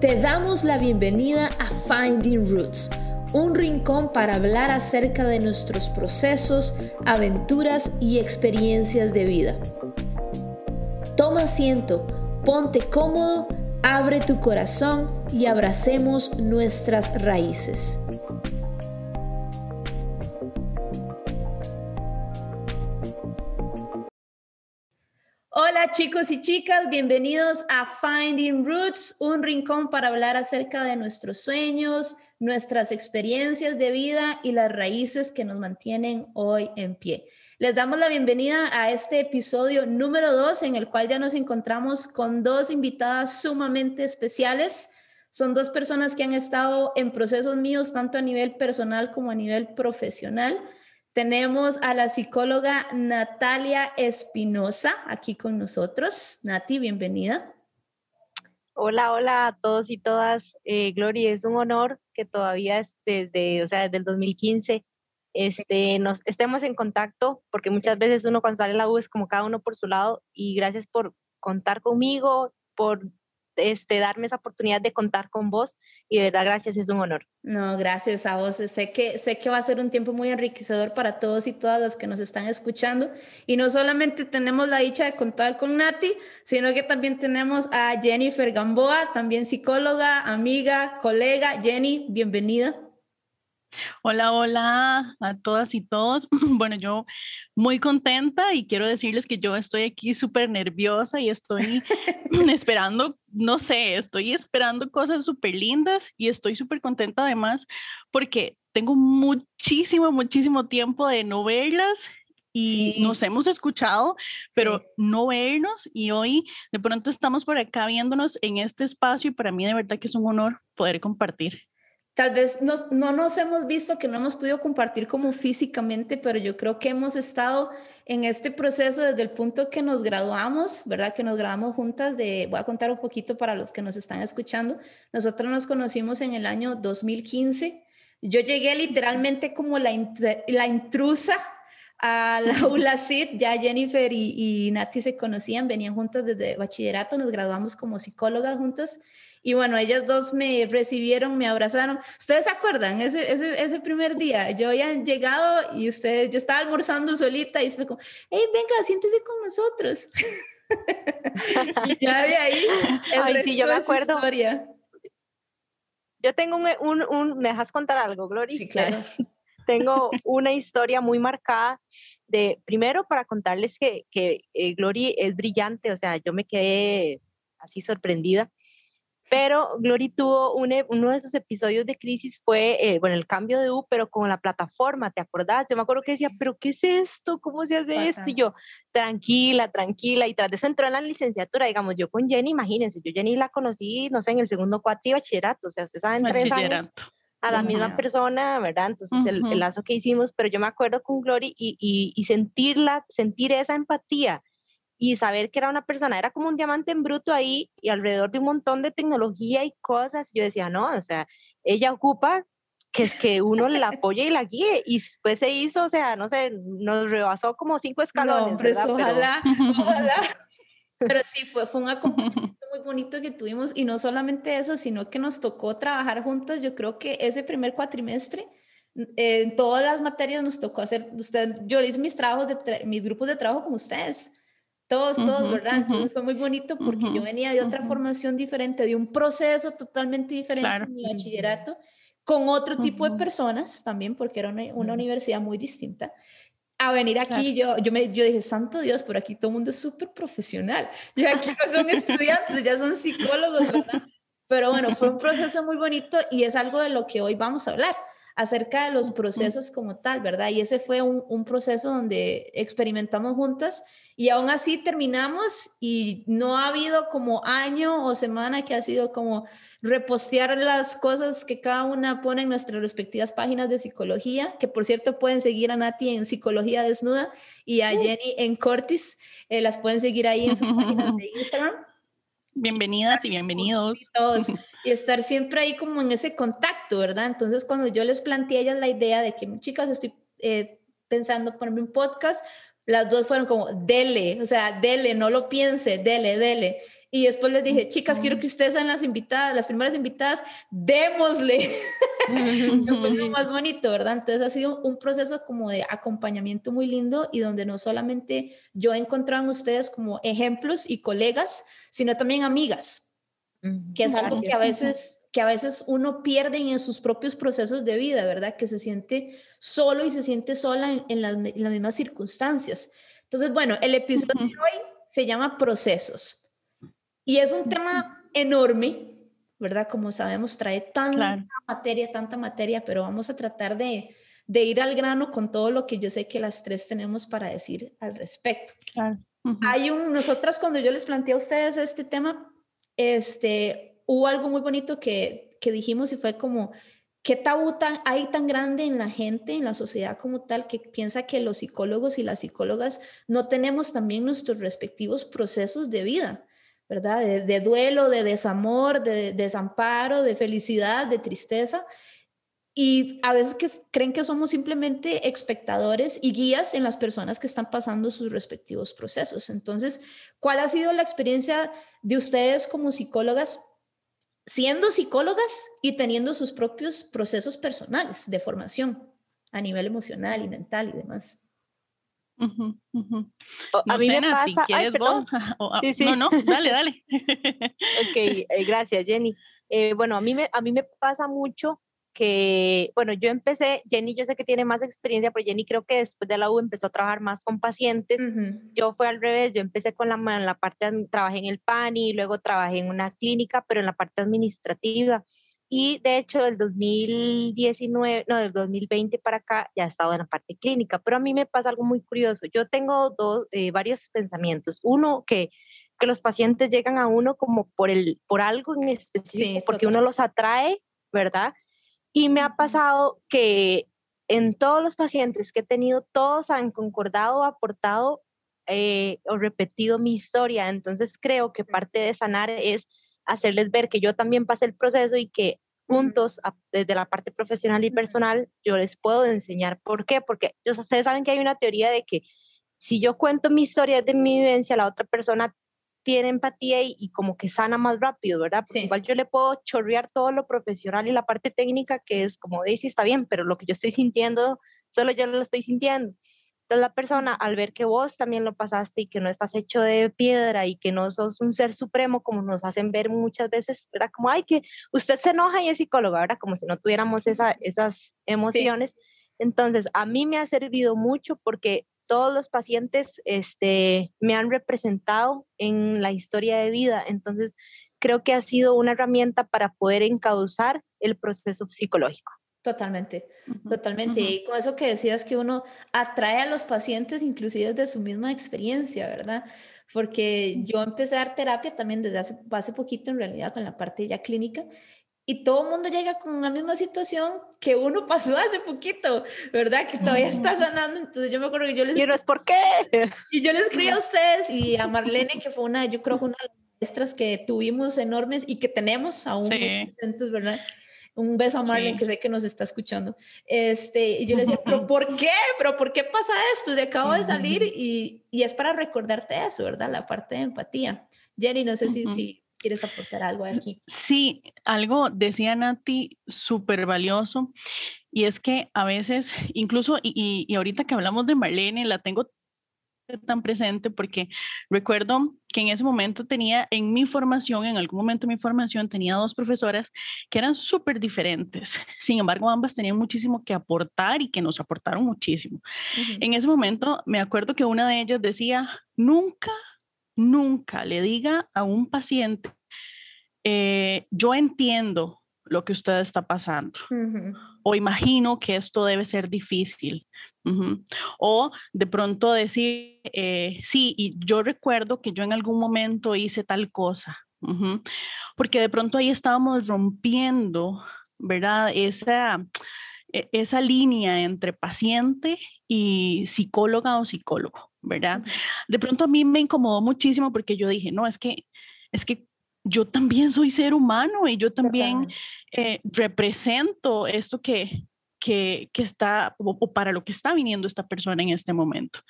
Te damos la bienvenida a Finding Roots, un rincón para hablar acerca de nuestros procesos, aventuras y experiencias de vida. Toma asiento, ponte cómodo, abre tu corazón y abracemos nuestras raíces. Chicos y chicas, bienvenidos a Finding Roots, un rincón para hablar acerca de nuestros sueños, nuestras experiencias de vida y las raíces que nos mantienen hoy en pie. Les damos la bienvenida a este episodio número 2 en el cual ya nos encontramos con dos invitadas sumamente especiales. Son dos personas que han estado en procesos míos tanto a nivel personal como a nivel profesional. Tenemos a la psicóloga Natalia Espinosa aquí con nosotros. Nati, bienvenida. Hola, hola a todos y todas. Eh, Gloria, es un honor que todavía desde, o sea, desde el 2015 este, nos estemos en contacto, porque muchas veces uno cuando sale la U es como cada uno por su lado y gracias por contar conmigo, por este, darme esa oportunidad de contar con vos y de verdad gracias, es un honor. No, gracias a vos. Sé que, sé que va a ser un tiempo muy enriquecedor para todos y todas los que nos están escuchando. Y no solamente tenemos la dicha de contar con Nati, sino que también tenemos a Jennifer Gamboa, también psicóloga, amiga, colega. Jenny, bienvenida. Hola, hola a todas y todos. Bueno, yo muy contenta y quiero decirles que yo estoy aquí súper nerviosa y estoy esperando, no sé, estoy esperando cosas súper lindas y estoy súper contenta además porque tengo muchísimo, muchísimo tiempo de no verlas y nos hemos escuchado, pero no vernos y hoy de pronto estamos por acá viéndonos en este espacio y para mí de verdad que es un honor poder compartir tal vez no, no nos hemos visto, que no hemos podido compartir como físicamente, pero yo creo que hemos estado en este proceso desde el punto que nos graduamos, ¿verdad? Que nos graduamos juntas de, voy a contar un poquito para los que nos están escuchando, nosotros nos conocimos en el año 2015, yo llegué literalmente como la, la intrusa a la ULACID, ya Jennifer y, y Nati se conocían, venían juntas desde bachillerato, nos graduamos como psicólogas juntas y bueno, ellas dos me recibieron, me abrazaron. ¿Ustedes se acuerdan ese, ese, ese primer día? Yo había llegado y ustedes, yo estaba almorzando solita y fue como, hey, venga, siéntese con nosotros. y ya de ahí, el Ay, sí, yo me acuerdo. Historia. Yo tengo un, un, un, ¿me dejas contar algo, Gloria? Sí, claro. tengo una historia muy marcada de, primero para contarles que, que eh, Glory es brillante, o sea, yo me quedé así sorprendida pero Glory tuvo uno de esos episodios de crisis, fue, eh, bueno, el cambio de U, pero con la plataforma, ¿te acordás? Yo me acuerdo que decía, pero ¿qué es esto? ¿Cómo se hace esto? Y yo, tranquila, tranquila, y tras de eso entró en la licenciatura, digamos, yo con Jenny, imagínense, yo Jenny la conocí, no sé, en el segundo cuatri bachillerato, o sea, ustedes saben, tres años a la misma persona, ¿verdad? Entonces, el, lazo que hicimos, pero yo me acuerdo con Glory y, y, y sentirla, sentir esa empatía, y saber que era una persona, era como un diamante en bruto ahí y alrededor de un montón de tecnología y cosas. Yo decía, no, o sea, ella ocupa que es que uno la apoye y la guíe. Y después se hizo, o sea, no sé, nos rebasó como cinco escalones. No, ojalá, ojalá. Pero sí, fue, fue un acompañamiento muy bonito que tuvimos y no solamente eso, sino que nos tocó trabajar juntos. Yo creo que ese primer cuatrimestre, en todas las materias nos tocó hacer, usted, yo hice mis trabajos, de mis grupos de trabajo con ustedes todos, todos, ¿verdad? Entonces fue muy bonito porque yo venía de otra formación diferente, de un proceso totalmente diferente en mi bachillerato, con otro tipo de personas también, porque era una, una universidad muy distinta. A venir aquí, yo, yo, me, yo dije, santo Dios, por aquí todo el mundo es súper profesional. Y aquí no son estudiantes, ya son psicólogos, ¿verdad? Pero bueno, fue un proceso muy bonito y es algo de lo que hoy vamos a hablar acerca de los procesos como tal, ¿verdad? Y ese fue un, un, proceso donde experimentamos juntas y aún así terminamos y no ha habido como año o semana que ha sido como repostear las cosas que cada una pone en nuestras respectivas páginas de psicología, que por cierto pueden seguir a Nati en Psicología Desnuda y a Jenny en Cortis, eh, las pueden seguir ahí en su página de Instagram. Bienvenidas y bienvenidos. Todos, y estar siempre ahí como en ese contacto, ¿verdad? Entonces cuando yo les planteé a ellas la idea de que, chicas, estoy eh, pensando ponerme un podcast, las dos fueron como, dele, o sea, dele, no lo piense, dele, dele. Y después les dije, chicas, quiero que ustedes sean las invitadas, las primeras invitadas, démosle. fue lo más bonito, ¿verdad? Entonces ha sido un proceso como de acompañamiento muy lindo y donde no solamente yo he encontrado en ustedes como ejemplos y colegas, sino también amigas, que es algo que a veces que a veces uno pierde en sus propios procesos de vida, ¿verdad? Que se siente solo y se siente sola en, las, mismas circunstancias. Entonces, bueno, el episodio de hoy se llama procesos y es un tema enorme, ¿verdad? Como sabemos, trae tanta materia, tanta materia, pero vamos a tratar de, de, ir al grano con todo lo que yo sé que las tres tenemos para decir al respecto. Hay un, nosotras cuando yo les planteé a ustedes este tema, este, hubo algo muy bonito que, que dijimos y fue como, ¿qué tabú hay tan grande en la gente, en la sociedad como tal, que piensa que los psicólogos y las psicólogas no tenemos también nuestros respectivos procesos de vida? ¿verdad? De, duelo, de desamor, de, desamparo, de felicidad, de tristeza. Y a veces que creen que somos simplemente espectadores y guías en las personas que están pasando sus respectivos procesos. Entonces, ¿cuál ha sido la experiencia de ustedes como psicólogas siendo psicólogas y teniendo sus propios procesos personales de formación a nivel emocional y mental y demás. a mí me pasa, No, no, dale, dale. ok, eh, gracias Jenny. Eh, bueno, a mí, me, a mí me pasa mucho que, bueno, yo empecé, Jenny yo sé que tiene más experiencia, pero Jenny creo que después de la U empezó a trabajar más con pacientes. Yo fue al revés, yo empecé con la, en la parte, trabajé en el PANI, luego trabajé en una clínica, pero en la parte administrativa. Y de hecho, del 2019, no, del 2020 para acá, ya he estado en la parte clínica. Pero a mí me pasa algo muy curioso. Yo tengo dos, eh, varios pensamientos. Uno, que que los pacientes llegan a uno como por, el, por algo en específico, porque uno los atrae, ¿verdad? Y me ha pasado que en todos los pacientes que he tenido, todos han concordado, aportado eh, o repetido mi historia. Entonces creo que parte de sanar es hacerles ver que yo también pasé el proceso y que juntos, desde la parte profesional y personal, yo les puedo enseñar por qué. Porque ustedes saben que hay una teoría de que si yo cuento mi historia de mi vivencia, la otra persona tiene empatía y, como que sana más rápido, ¿verdad? Porque igual yo le puedo chorrear todo lo profesional y la parte técnica que es como Daisy está bien, pero lo que yo estoy sintiendo, solo yo lo estoy sintiendo. Entonces la persona al ver que vos también lo pasaste y que no estás hecho de piedra y que no sos un ser supremo como nos hacen ver muchas veces, ¿verdad? Como, ay, que usted se enoja y es psicóloga, ¿verdad? Como si no tuviéramos esa, esas emociones. Entonces, a mí me ha servido mucho porque todos los pacientes este, me han representado en la historia de vida. Entonces, creo que ha sido una herramienta para poder encauzar el proceso psicológico. Totalmente, totalmente. Y con eso que decías que uno atrae a los pacientes inclusive de su misma experiencia, ¿verdad? Porque yo empecé a dar terapia también desde hace, hace poquito en realidad con la parte ya clínica y todo el mundo llega con la misma situación que uno pasó hace poquito, ¿verdad? Que todavía está sanando. Entonces yo me acuerdo que yo les... Y es por qué. Y yo les escribí a ustedes y a Marlene, que fue una, yo creo que una de las maestras que tuvimos enormes y que tenemos aún presentes, ¿verdad? Un beso a Marlene, que sé que nos está escuchando. Este, y yo le decía, ¿pero por qué? ¿Pero por qué pasa esto? De acabo de salir y, y, es para recordarte eso, ¿verdad? La parte de empatía. Jenny, no sé si, si ¿Quieres aportar algo aquí? Sí, algo decía Nati súper valioso y es que a veces, incluso, y, y, ahorita que hablamos de Marlene, la tengo tan presente porque recuerdo que en ese momento tenía en mi formación, en algún momento de mi formación, tenía dos profesoras que eran súper diferentes. Sin embargo, ambas tenían muchísimo que aportar y que nos aportaron muchísimo. En ese momento me acuerdo que una de ellas decía, nunca nunca le diga a un paciente, eh, yo entiendo lo que usted está pasando, o imagino que esto debe ser difícil, o de pronto decir, eh, sí, y yo recuerdo que yo en algún momento hice tal cosa, porque de pronto ahí estábamos rompiendo, ¿verdad? Esa, e, esa línea entre paciente y psicóloga o psicólogo. ¿Verdad? De pronto a mí me incomodó muchísimo porque yo dije, no, es que, es que yo también soy ser humano y yo también eh, represento esto que, que, que está, o, para lo que está viniendo esta persona en este momento.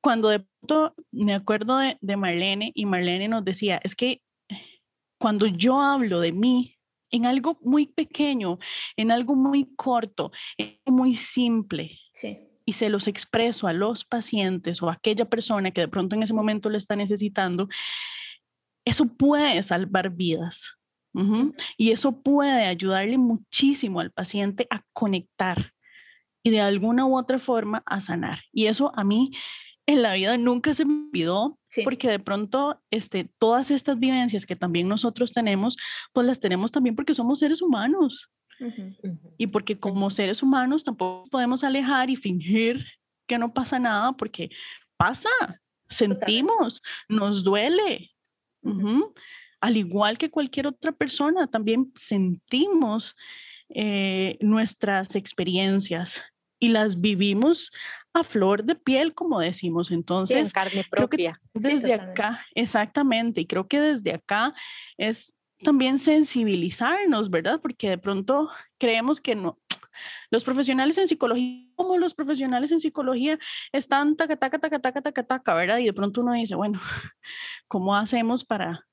Cuando de pronto me acuerdo de, de Marlene y Marlene nos decía, es que cuando yo hablo de mí en algo muy pequeño, en algo muy corto, muy simple, y se los expreso a los pacientes o a aquella persona que de pronto en ese momento le está necesitando, eso puede salvar vidas. Y eso puede ayudarle muchísimo al paciente a conectar y de alguna u otra forma a sanar. Y eso a mí en la vida nunca se me olvidó, porque de pronto este, todas estas vivencias que también nosotros tenemos, pues las tenemos también porque somos seres humanos. Y porque como seres humanos tampoco podemos alejar y fingir que no pasa nada, porque pasa, sentimos, nos duele. Al igual que cualquier otra persona, también sentimos eh, nuestras experiencias y las vivimos a flor de piel, como decimos. Entonces, carne propia. desde acá, exactamente, y creo que desde acá es también sensibilizarnos, ¿verdad? Porque de pronto creemos que no. Los profesionales en psicología, como los profesionales en psicología, están taca, taca, taca, taca, taca, taca, ¿verdad? Y de pronto uno dice, bueno, ¿cómo hacemos para,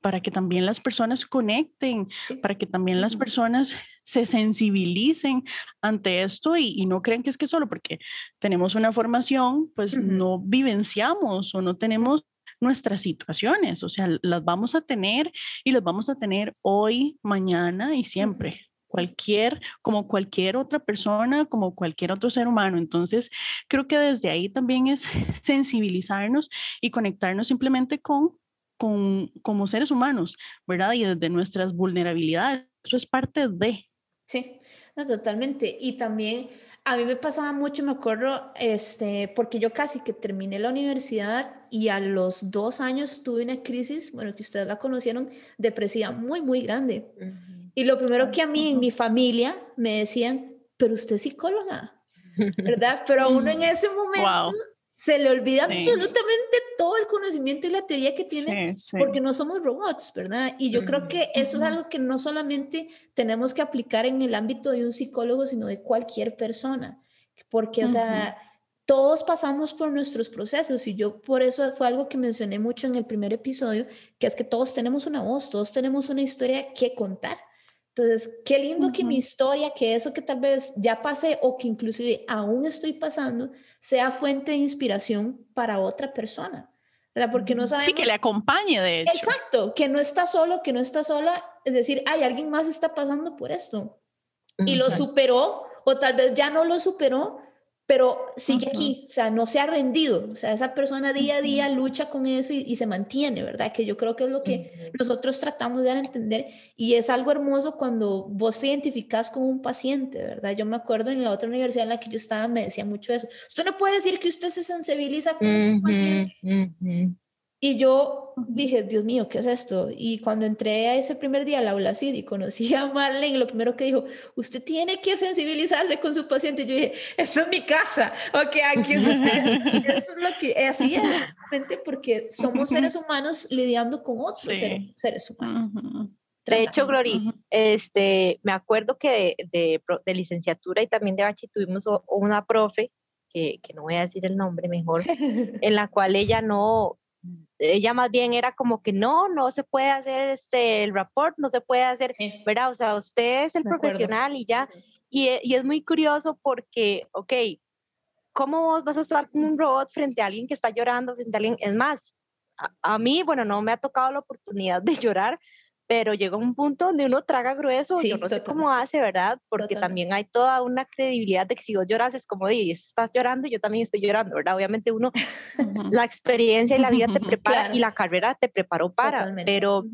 para que también las personas conecten, para que también las personas se sensibilicen ante esto y, no crean que es que solo porque tenemos una formación, pues no vivenciamos o no tenemos nuestras situaciones, o sea, las vamos a tener y las vamos a tener hoy, mañana y siempre. Cualquier, como cualquier otra persona, como cualquier otro ser humano. Entonces, creo que desde ahí también es sensibilizarnos y conectarnos simplemente con con, como seres humanos, ¿verdad? Y desde nuestras vulnerabilidades. Eso es parte de. Sí, no, totalmente. Y también a mí me pasaba mucho, me acuerdo, este, porque yo casi que terminé la universidad y a los dos años tuve una crisis, bueno, que ustedes la conocieron, depresiva muy, muy grande. Y lo primero que a mí en mi familia me decían, pero usted es psicóloga, ¿verdad? Pero uno en ese momento se le olvida absolutamente todo el conocimiento y la teoría que tiene porque no somos robots, ¿verdad? Y yo creo que eso es algo que no solamente tenemos que aplicar en el ámbito de un psicólogo, sino de cualquier persona, porque, o sea, todos pasamos por nuestros procesos y yo por eso fue algo que mencioné mucho en el primer episodio, que es que todos tenemos una voz, todos tenemos una historia que contar. Entonces, qué lindo que mi historia, que eso que tal vez ya pasé o que inclusive aún estoy pasando, sea fuente de inspiración para otra persona. ¿verdad? Porque no sabemos... Sí, que le acompañe, de hecho. Exacto, que no está solo, que no está sola. Es decir, hay alguien más está pasando por esto. Y lo superó, o tal vez ya no lo superó, pero sigue aquí, o sea, no se ha rendido, o sea, esa persona día a día lucha con eso y, se mantiene, ¿verdad? Que yo creo que es lo que nosotros tratamos de dar a entender y es algo hermoso cuando vos te identificas con un paciente, ¿verdad? Yo me acuerdo en la otra universidad en la que yo estaba me decía mucho eso, usted no puede decir que usted se sensibiliza con un paciente. Y yo dije, Dios mío, ¿qué es esto? Y cuando entré a ese primer día al aula CID y conocí a Marlene, lo primero que dijo, usted tiene que sensibilizarse con su paciente. Yo dije, esto es mi casa, ok, aquí es Eso es lo que, así es, porque somos seres humanos lidiando con otros seres, humanos. De hecho, Glory, este, me acuerdo que de, de, licenciatura y también de bachi tuvimos una profe, que, que no voy a decir el nombre mejor, en la cual ella no, ella más bien era como que no, no se puede hacer este, el report, no se puede hacer, ¿verdad? O sea, usted es el profesional y ya. Y, y, es muy curioso porque, ok, ¿cómo vos vas a estar con un robot frente a alguien que está llorando, frente a alguien? Es más, a, a mí, bueno, no me ha tocado la oportunidad de llorar, pero llega un punto donde uno traga grueso, yo no sé cómo hace, ¿verdad? Porque también hay toda una credibilidad de que si vos lloras es como, de, estás llorando, yo también estoy llorando, ¿verdad? Obviamente uno, la experiencia y la vida te prepara y la carrera te preparó para, pero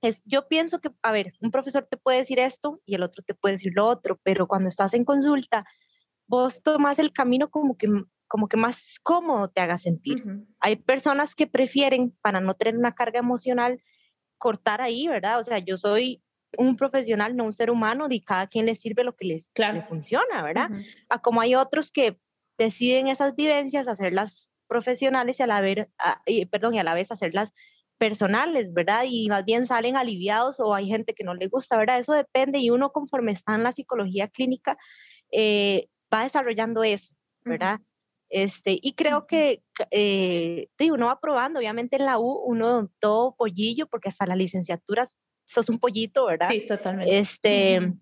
es, yo pienso que, a ver, un profesor te puede decir esto y el otro te puede decir lo otro, pero cuando estás en consulta, vos tomas el camino como que como que más cómodo te haga sentir. Hay personas que prefieren, para no tener una carga emocional, cortar ahí, ¿verdad? O sea, yo soy un profesional, no un ser humano, y cada quien le sirve lo que les, funciona, ¿verdad? A como hay otros que deciden esas vivencias hacerlas profesionales y a la vez, perdón, y a la vez hacerlas personales, ¿verdad? Y más bien salen aliviados o hay gente que no le gusta, ¿verdad? Eso depende y uno conforme está en la psicología clínica eh, va desarrollando eso, ¿verdad? Este, y creo que eh, uno va probando, obviamente en la U, uno todo pollillo, porque hasta las licenciaturas sos un pollito, ¿verdad? Sí, totalmente. Este,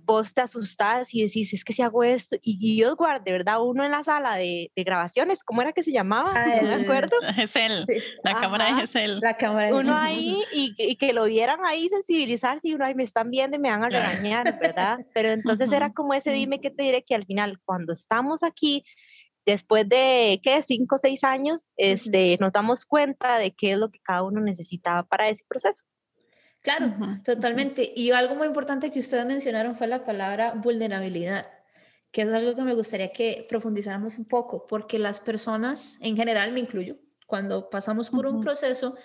vos te asustás y decís, es que si hago esto, y, Dios guarde, ¿verdad? Uno en la sala de, grabaciones, ¿cómo era que se llamaba? Ah, no me acuerdo. GESEL, la cámara de GESEL. La cámara de Uno ahí, y, que lo vieran ahí sensibilizarse, y uno ahí me están viendo y me van a regañar, ¿verdad? Pero entonces era como ese dime que te diré que al final, cuando estamos aquí, después de, ¿qué? Cinco o seis años, este, nos damos cuenta de qué es lo que cada uno necesitaba para ese proceso. Claro, totalmente. Y algo muy importante que ustedes mencionaron fue la palabra vulnerabilidad, que es algo que me gustaría que profundizáramos un poco, porque las personas, en general me incluyo, cuando pasamos por un proceso,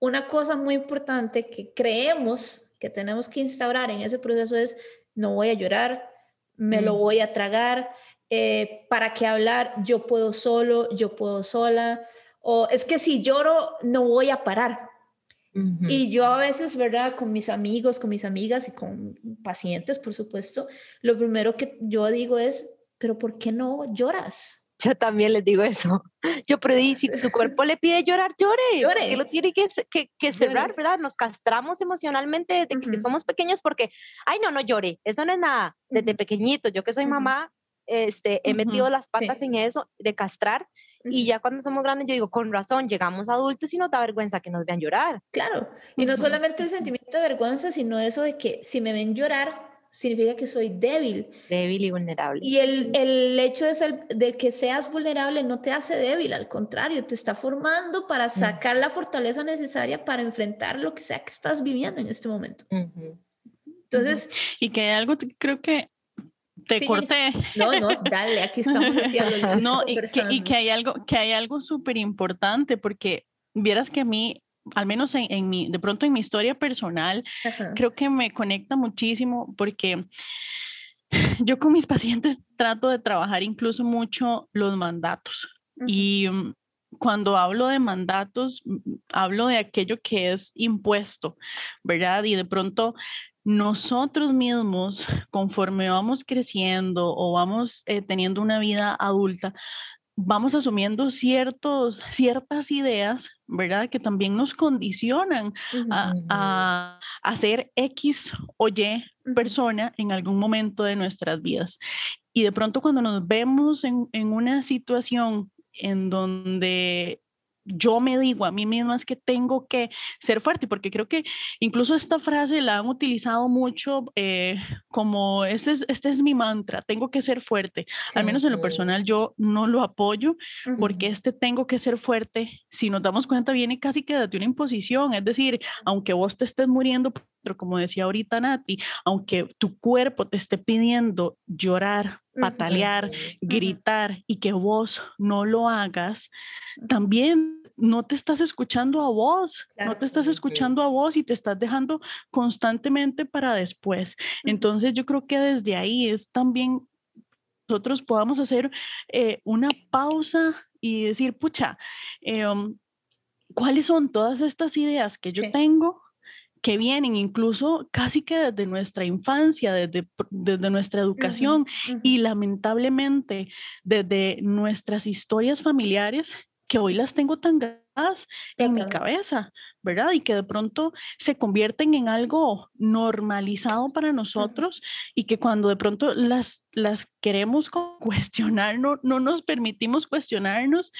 una cosa muy importante que creemos que tenemos que instaurar en ese proceso es, no voy a llorar, me lo voy a tragar, eh, ¿para qué hablar? Yo puedo solo, yo puedo sola, o es que si lloro, no voy a parar y yo a veces, ¿verdad? Con mis amigos, con mis amigas y con pacientes, por supuesto, lo primero que yo digo es, pero ¿por qué no lloras? Yo también les digo eso. Yo, pero si su cuerpo le pide llorar, llore. Llore. Que lo tiene que, que, cerrar, ¿verdad? Nos castramos emocionalmente desde que somos pequeños porque, ay, no, no llore. Eso no es nada. Desde pequeñito, yo que soy mamá, este, he metido las patas en eso de castrar y ya cuando somos grandes, yo digo, con razón, llegamos adultos y nos da vergüenza que nos vean llorar. Claro, y no solamente el sentimiento de vergüenza, sino eso de que si me ven llorar, significa que soy débil. Débil y vulnerable. Y el, el hecho de, ser, de que seas vulnerable no te hace débil, al contrario, te está formando para sacar la fortaleza necesaria para enfrentar lo que sea que estás viviendo en este momento. Entonces... Y que algo creo que te corté. No, no, dale, aquí estamos haciendo. no, y que, y que, hay algo, que hay algo súper importante, porque vieras que a mí, al menos en, en, mi, de pronto en mi historia personal, creo que me conecta muchísimo porque yo con mis pacientes trato de trabajar incluso mucho los mandatos. Y mm, cuando hablo de mandatos, mm, hablo de aquello que es impuesto, ¿verdad? Y de pronto nosotros mismos, conforme vamos creciendo o vamos eh, teniendo una vida adulta, vamos asumiendo ciertos, ciertas ideas, ¿verdad? Que también nos condicionan a, a, ser X o Y persona en algún momento de nuestras vidas. Y de pronto cuando nos vemos en, en una situación en donde yo me digo a mí misma es que tengo que ser fuerte, porque creo que incluso esta frase la han utilizado mucho eh, como, este es, este es mi mantra, tengo que ser fuerte. Al menos en lo personal yo no lo apoyo, porque este tengo que ser fuerte, si nos damos cuenta, viene casi que de una imposición, es decir, aunque vos te estés muriendo, como decía ahorita Nati, aunque tu cuerpo te esté pidiendo llorar, patalear, gritar y que vos no lo hagas, también no te estás escuchando a vos, no te estás escuchando a vos y te estás dejando constantemente para después. Entonces yo creo que desde ahí es también nosotros podamos hacer eh, una pausa y decir, pucha, em, ¿cuáles son todas estas ideas que yo tengo? Que vienen incluso casi que desde nuestra infancia, desde, desde nuestra educación y lamentablemente desde nuestras historias familiares que hoy las tengo tan grabadas en mi cabeza, ¿verdad? Y que de pronto se convierten en algo normalizado para nosotros y que cuando de pronto las, las queremos cuestionar, no, no nos permitimos cuestionarnos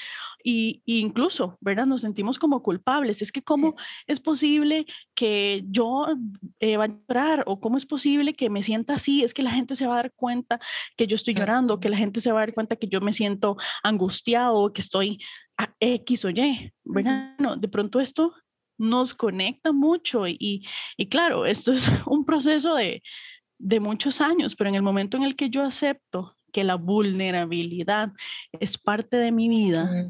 y, incluso, ¿verdad? Nos sentimos como culpables. Es que cómo es posible que yo eh, vaya a llorar o cómo es posible que me sienta así. Es que la gente se va a dar cuenta que yo estoy llorando, que la gente se va a dar cuenta que yo me siento angustiado, que estoy a X o Y, ¿verdad? de pronto esto nos conecta mucho y, y claro, esto es un proceso de, de muchos años, pero en el momento en el que yo acepto que la vulnerabilidad es parte de mi vida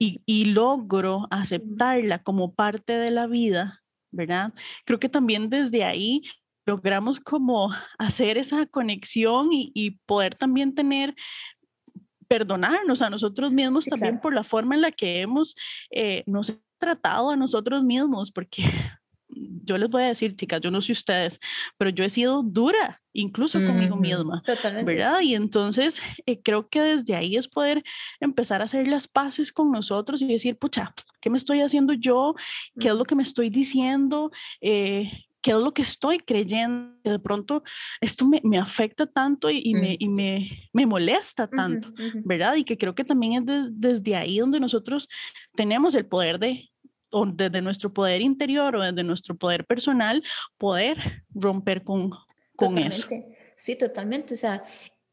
y, y, logro aceptarla como parte de la vida, ¿verdad? Creo que también desde ahí logramos como hacer esa conexión y, y poder también tener perdonarnos a nosotros mismos también por la forma en la que hemos eh, nos tratado a nosotros mismos, porque yo les voy a decir, chicas, yo no sé ustedes, pero yo he sido dura, incluso conmigo misma. Totalmente. ¿Verdad? Y entonces eh, creo que desde ahí es poder empezar a hacer las paces con nosotros y decir, pucha, ¿qué me estoy haciendo yo? ¿Qué es lo que me estoy diciendo? Eh, qué es lo que estoy creyendo. De pronto esto me, me afecta tanto y, me, y me, me, molesta tanto, ¿verdad? Y que creo que también es desde ahí donde nosotros tenemos el poder de, o desde nuestro poder interior o desde nuestro poder personal, poder romper con, con eso. Sí, totalmente. O sea,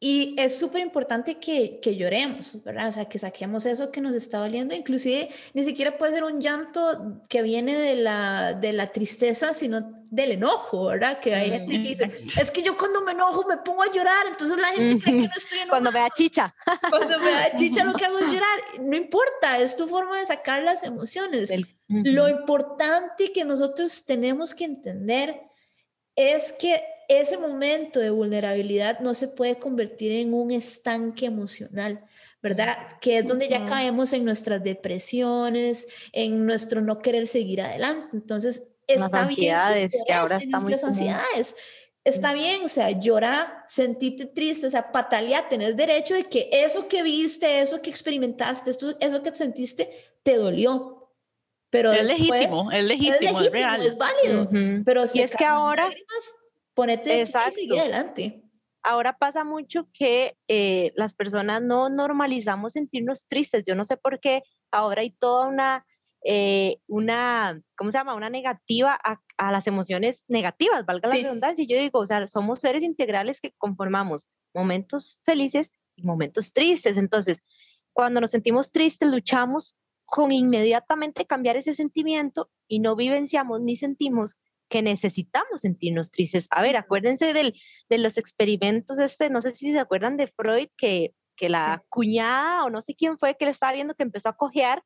y es súper importante que, que, lloremos, ¿verdad? O sea, que saquemos eso que nos está valiendo. Inclusive, ni siquiera puede ser un llanto que viene de la, de la tristeza, sino del enojo, ¿verdad? Que hay gente que dice, es que yo cuando me enojo me pongo a llorar, entonces la gente cree que no estoy enojada. Cuando me da chicha. Cuando me da chicha lo que hago es llorar. No importa, es tu forma de sacar las emociones. Lo importante que nosotros tenemos que entender es que ese momento de vulnerabilidad no se puede convertir en un estanque emocional, ¿verdad? Que es donde ya caemos en nuestras depresiones, en nuestro no querer seguir adelante. Entonces, está bien que, ahora nuestras ansiedades. Está bien, o sea, llorar, sentirte triste, o sea, patalear, tenés derecho de que eso que viste, eso que experimentaste, eso, eso que sentiste, te dolió. Pero es legítimo, es legítimo, es, real. Es válido. Pero si es que ahora Ponete Exacto. y sigue adelante. Ahora pasa mucho que eh, las personas no normalizamos sentirnos tristes. Yo no sé por qué ahora hay toda una, eh, una ¿cómo se llama? Una negativa a, a las emociones negativas, valga la redundancia. Y yo digo, o sea, somos seres integrales que conformamos momentos felices y momentos tristes. Entonces, cuando nos sentimos tristes, luchamos con inmediatamente cambiar ese sentimiento y no vivenciamos ni sentimos que necesitamos sentirnos tristes. A ver, acuérdense del, de los experimentos, este, no sé si se acuerdan de Freud, que, que la cuñada o no sé quién fue que le estaba viendo que empezó a cojear,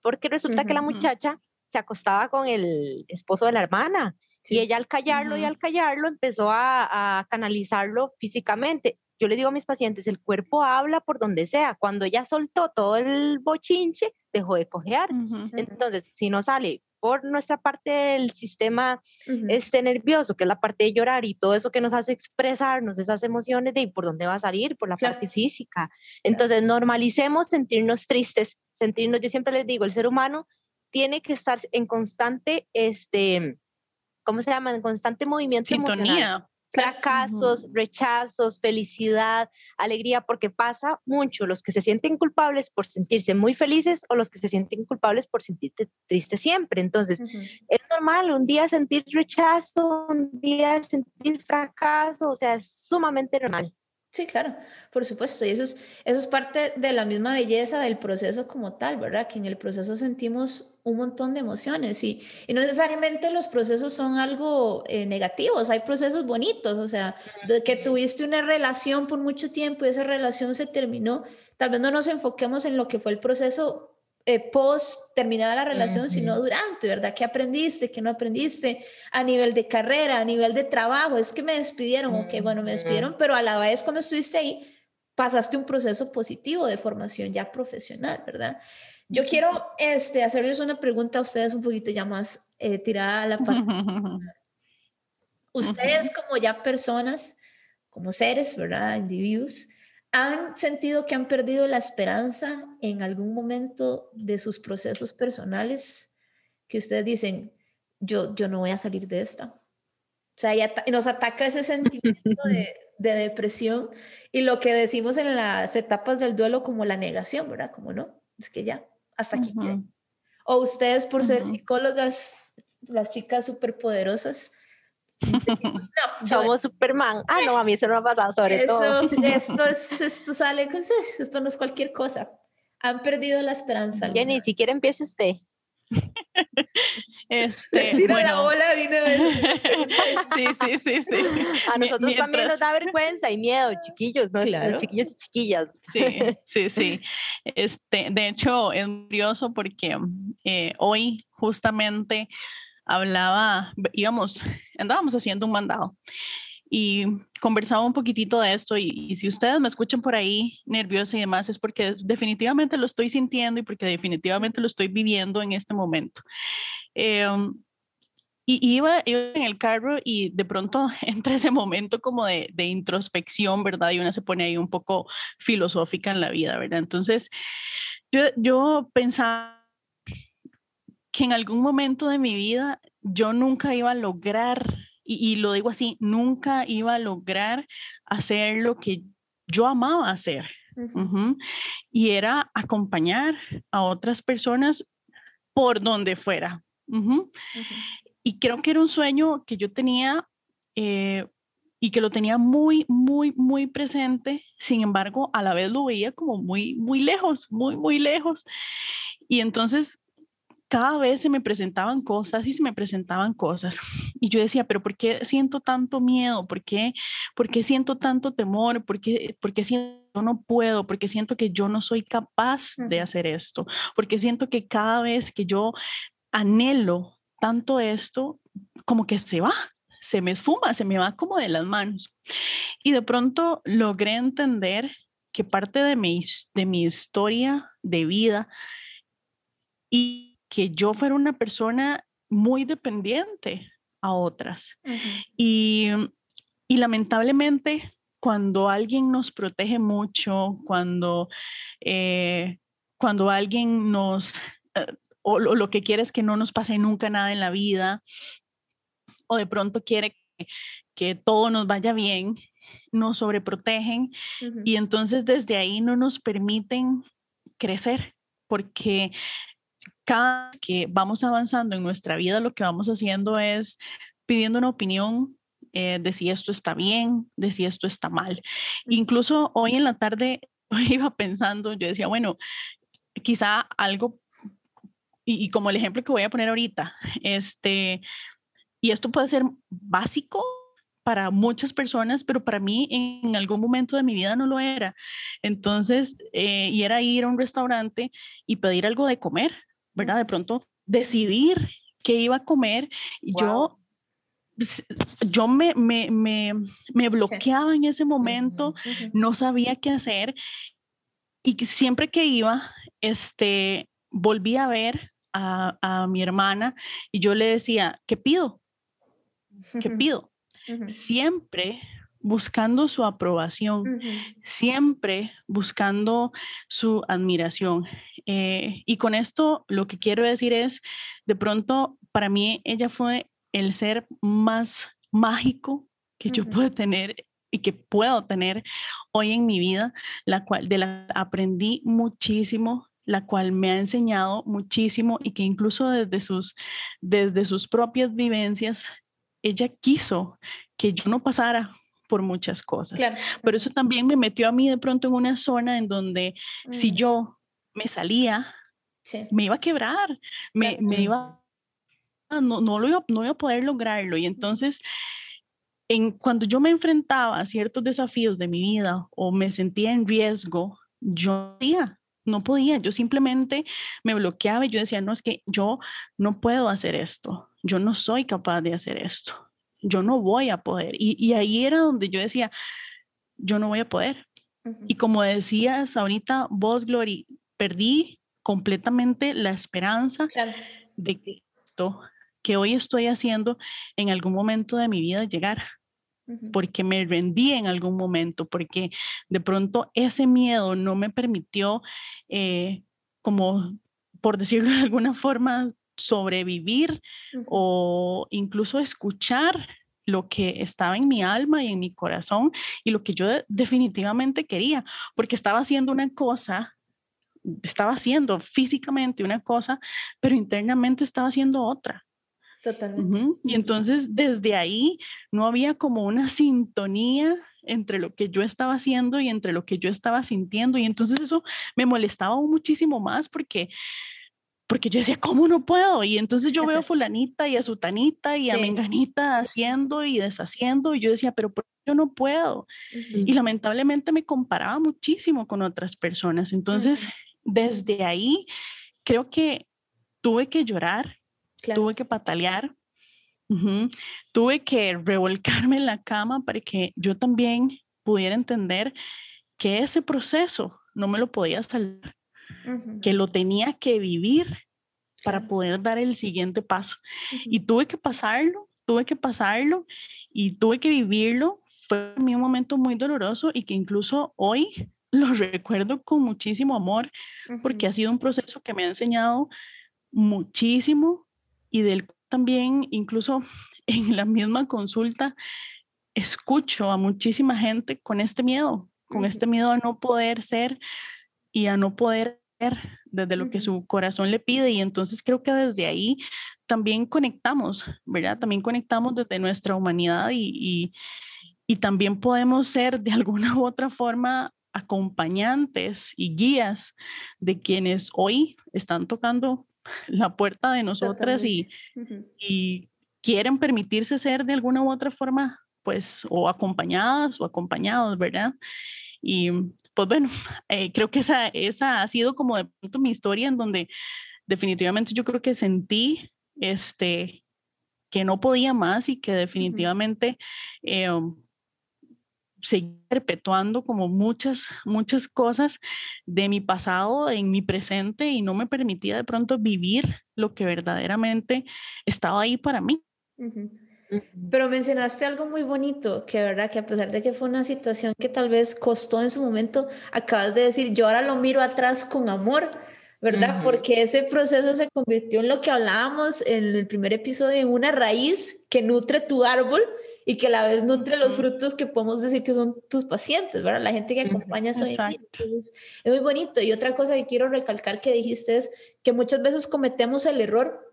porque resulta que la muchacha se acostaba con el esposo de la hermana. Y ella al callarlo y al callarlo empezó a, a, canalizarlo físicamente. Yo le digo a mis pacientes, el cuerpo habla por donde sea. Cuando ella soltó todo el bochinche, dejó de cojear. Entonces, si no sale por nuestra parte del sistema este nervioso, que es la parte de llorar y todo eso que nos hace expresarnos esas emociones de por dónde va a salir, por la parte física. Entonces, normalicemos sentirnos tristes, sentirnos, yo siempre les digo, el ser humano tiene que estar en constante, este, ¿cómo se llama? En constante movimiento Sintonía. emocional fracasos, rechazos, felicidad, alegría, porque pasa mucho los que se sienten culpables por sentirse muy felices o los que se sienten culpables por sentirte triste siempre. Entonces, es normal un día sentir rechazo, un día sentir fracaso, o sea, es sumamente normal. Sí, claro, por supuesto. Y eso es, eso es parte de la misma belleza del proceso como tal, ¿verdad? Que en el proceso sentimos un montón de emociones y, y no necesariamente los procesos son algo eh, negativos, hay procesos bonitos, o sea, de que tuviste una relación por mucho tiempo y esa relación se terminó, tal vez no nos enfoquemos en lo que fue el proceso eh, post terminada la relación, sino durante, ¿verdad? ¿Qué aprendiste? ¿Qué no aprendiste? A nivel de carrera, a nivel de trabajo, es que me despidieron, ok, bueno, me despidieron, pero a la vez cuando estuviste ahí, pasaste un proceso positivo de formación ya profesional, ¿verdad? Yo quiero este, hacerles una pregunta a ustedes un poquito ya más eh, tirada a la parte. ustedes como ya personas, como seres, ¿verdad? Individuos, ¿Han sentido que han perdido la esperanza en algún momento de sus procesos personales? Que ustedes dicen, yo, yo no voy a salir de esta. O sea, ya nos ataca ese sentimiento de, de, depresión y lo que decimos en las etapas del duelo como la negación, ¿verdad? Como no, es que ya, hasta aquí. O ustedes por ser psicólogas, las chicas superpoderosas, no, somos Superman. Ah, no, a mí eso no me ha pasado, sobre todo. Esto, es, esto sale, esto no es cualquier cosa. Han perdido la esperanza. Jenny, si quiere empiece usted. Este, tira bueno. la bola sí, sí, sí, sí. A nosotros también nos da vergüenza y miedo, chiquillos, ¿no? Claro. chiquillos y chiquillas. Sí, sí, sí. Este, de hecho, es curioso porque eh, hoy justamente hablaba, íbamos, andábamos haciendo un mandado y conversaba un poquitito de esto y, si ustedes me escuchan por ahí nerviosa y demás es porque definitivamente lo estoy sintiendo y porque definitivamente lo estoy viviendo en este momento. Em, y iba, en el carro y de pronto entra ese momento como de, de, introspección, ¿verdad? Y una se pone ahí un poco filosófica en la vida, ¿verdad? Entonces, yo, yo pensaba que en algún momento de mi vida yo nunca iba a lograr, y, y lo digo así, nunca iba a lograr hacer lo que yo amaba hacer. Y era acompañar a otras personas por donde fuera. Y creo que era un sueño que yo tenía eh, y que lo tenía muy, muy, muy presente. Sin embargo, a la vez lo veía como muy, muy lejos, muy, muy lejos. Y entonces cada vez se me presentaban cosas y se me presentaban cosas. Y yo decía, pero ¿por qué siento tanto miedo? ¿Por qué, por qué siento tanto temor? ¿Por qué, por qué siento que no puedo? ¿Por qué siento que yo no soy capaz de hacer esto? Porque siento que cada vez que yo anhelo tanto esto, como que se va, se me esfuma, se me va como de las manos. Y de pronto logré entender que parte de mi, de mi historia de vida y que yo fuera una persona muy dependiente a otras. y, y lamentablemente cuando alguien nos protege mucho, cuando, eh, cuando alguien nos eh, o lo, que quiere es que no nos pase nunca nada en la vida, o de pronto quiere que, todo nos vaya bien, nos sobreprotegen y entonces desde ahí no nos permiten crecer, porque cada vez que vamos avanzando en nuestra vida, lo que vamos haciendo es pidiendo una opinión eh, de si esto está bien, de si esto está mal. Incluso hoy en la tarde iba pensando, yo decía, bueno, quizá algo y, como el ejemplo que voy a poner ahorita, este, y esto puede ser básico para muchas personas, pero para mí en algún momento de mi vida no lo era. Entonces, eh, y era ir a un restaurante y pedir algo de comer, ¿verdad? De pronto decidir qué iba a comer. Yo yo me, me, me, me, bloqueaba en ese momento, no sabía qué hacer y siempre que iba, este, volví a ver a, mi hermana y yo le decía, ¿qué pido? ¿Qué pido? Siempre buscando su aprobación, siempre buscando su admiración. Eh, y con esto lo que quiero decir es, de pronto, para mí ella fue el ser más mágico que yo puedo tener y que puedo tener hoy en mi vida, la cual de la aprendí muchísimo, la cual me ha enseñado muchísimo y que incluso desde sus, desde sus propias vivencias, ella quiso que yo no pasara por muchas cosas. Pero eso también me metió a mí de pronto en una zona en donde si mm. yo me salía, me iba a quebrar, me, me iba, no, no, lo iba, no iba a poder lograrlo. Y entonces, en, cuando yo me enfrentaba a ciertos desafíos de mi vida o me sentía en riesgo, yo decía, no podía, yo simplemente me bloqueaba y yo decía, no, es que yo no puedo hacer esto, yo no soy capaz de hacer esto, yo no voy a poder. Y, ahí era donde yo decía, yo no voy a poder. Y como decías ahorita, vos, Glory, perdí completamente la esperanza de que esto que hoy estoy haciendo en algún momento de mi vida llegara porque me rendí en algún momento, porque de pronto ese miedo no me permitió, eh, como por decirlo de alguna forma, sobrevivir o incluso escuchar lo que estaba en mi alma y en mi corazón y lo que yo definitivamente quería, porque estaba haciendo una cosa, estaba haciendo físicamente una cosa, pero internamente estaba haciendo otra. Totalmente. Y entonces desde ahí no había como una sintonía entre lo que yo estaba haciendo y entre lo que yo estaba sintiendo. Y entonces eso me molestaba muchísimo más porque, porque yo decía, ¿cómo no puedo? Y entonces yo veo a fulanita y a sutanita y a menganita haciendo y deshaciendo. Y yo decía, pero ¿por qué yo no puedo? Y lamentablemente me comparaba muchísimo con otras personas. Entonces, desde ahí, creo que tuve que llorar tuve que patalear, tuve que revolcarme en la cama para que yo también pudiera entender que ese proceso no me lo podía salir, que lo tenía que vivir para poder dar el siguiente paso. Y tuve que pasarlo, tuve que pasarlo y tuve que vivirlo. Fue un momento muy doloroso y que incluso hoy lo recuerdo con muchísimo amor porque ha sido un proceso que me ha enseñado muchísimo y del también incluso en la misma consulta escucho a muchísima gente con este miedo, con este miedo a no poder ser y a no poder desde lo que su corazón le pide. Y entonces creo que desde ahí también conectamos, ¿verdad? También conectamos desde nuestra humanidad y, y, también podemos ser de alguna u otra forma acompañantes y guías de quienes hoy están tocando la puerta de nosotras y, y, quieren permitirse ser de alguna u otra forma, pues, o acompañadas o acompañados, ¿verdad? Y pues bueno, eh, creo que esa, esa ha sido como de pronto mi historia en donde definitivamente yo creo que sentí este, que no podía más y que definitivamente eh, perpetuando como muchas, muchas cosas de mi pasado en mi presente y no me permitía de pronto vivir lo que verdaderamente estaba ahí para mí. Pero mencionaste algo muy bonito, que verdad que a pesar de que fue una situación que tal vez costó en su momento, acabas de decir, yo ahora lo miro atrás con amor, ¿verdad? Porque ese proceso se convirtió en lo que hablábamos en el primer episodio, en una raíz que nutre tu árbol y que a la vez nutre los frutos que podemos decir que son tus pacientes, ¿verdad? La gente que acompaña a Entonces, es muy bonito. Y otra cosa que quiero recalcar que dijiste es que muchas veces cometemos el error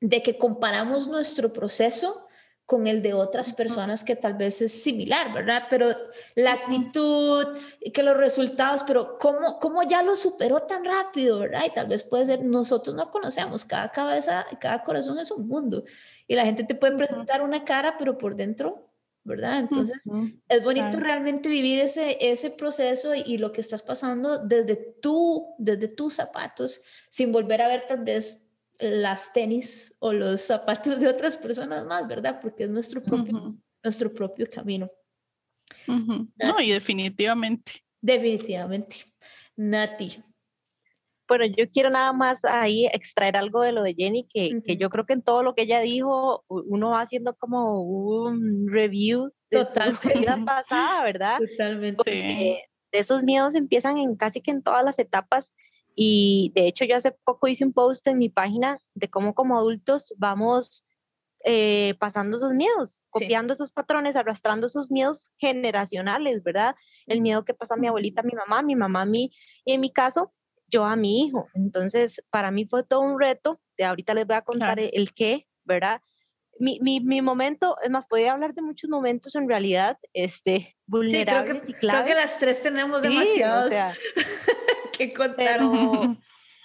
de que comparamos nuestro proceso con el de otras personas que tal vez es similar, ¿verdad? Pero la actitud y que los resultados, pero ¿cómo, cómo ya lo superó tan rápido, ¿verdad? Y tal vez puede ser, nosotros no conocemos, cada cabeza, cada corazón es un mundo. Y la gente te puede presentar una cara, pero por dentro, ¿verdad? Entonces, es bonito realmente vivir ese, ese proceso y, y, lo que estás pasando desde tú, desde tus zapatos, sin volver a ver tal vez las tenis o los zapatos de otras personas más, ¿verdad? Porque es nuestro propio, nuestro propio camino. No, y definitivamente. Definitivamente. Nati. Bueno, yo quiero nada más ahí extraer algo de lo de Jenny, que, que yo creo que en todo lo que ella dijo, uno va haciendo como un review de su vida pasada, ¿verdad? Totalmente. Porque de esos miedos empiezan en casi que en todas las etapas y de hecho yo hace poco hice un post en mi página de cómo como adultos vamos eh, pasando esos miedos, copiando esos patrones, arrastrando esos miedos generacionales, ¿verdad? El miedo que pasa a mi abuelita, a mi mamá, a mi mamá, a mí, y en mi caso, yo a mi hijo. Entonces, para mí fue todo un reto, de ahorita les voy a contar el, qué, ¿verdad? Mi, mi, mi, momento, es más, podía hablar de muchos momentos en realidad, este, vulnerables sí, creo que, Creo que las tres tenemos demasiados. que contar.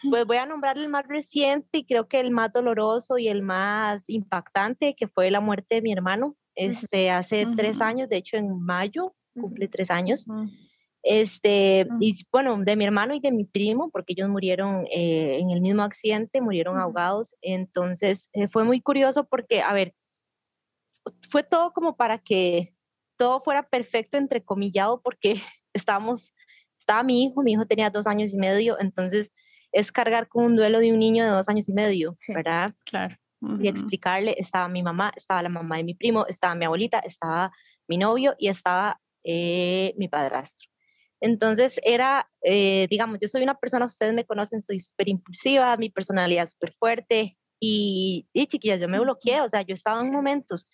pues voy a nombrar el más reciente y creo que el más doloroso y el más impactante, que fue la muerte de mi hermano, este, hace tres años, de hecho en mayo cumple tres años. Este, y bueno, de mi hermano y de mi primo, porque ellos murieron eh, en el mismo accidente, murieron ahogados. Entonces, eh, fue muy curioso porque, a ver, fue todo como para que todo fuera perfecto, entrecomillado, porque estábamos estaba mi hijo, mi hijo tenía dos años y medio, entonces es cargar con un duelo de un niño de dos años y medio, ¿verdad? Claro. Y explicarle, estaba mi mamá, estaba la mamá de mi primo, estaba mi abuelita, estaba mi novio y estaba eh, mi padrastro. Entonces era, eh, digamos, yo soy una persona, ustedes me conocen, soy súper impulsiva, mi personalidad es súper fuerte y, y chiquillas, yo me bloqueé, o sea, yo estaba en momentos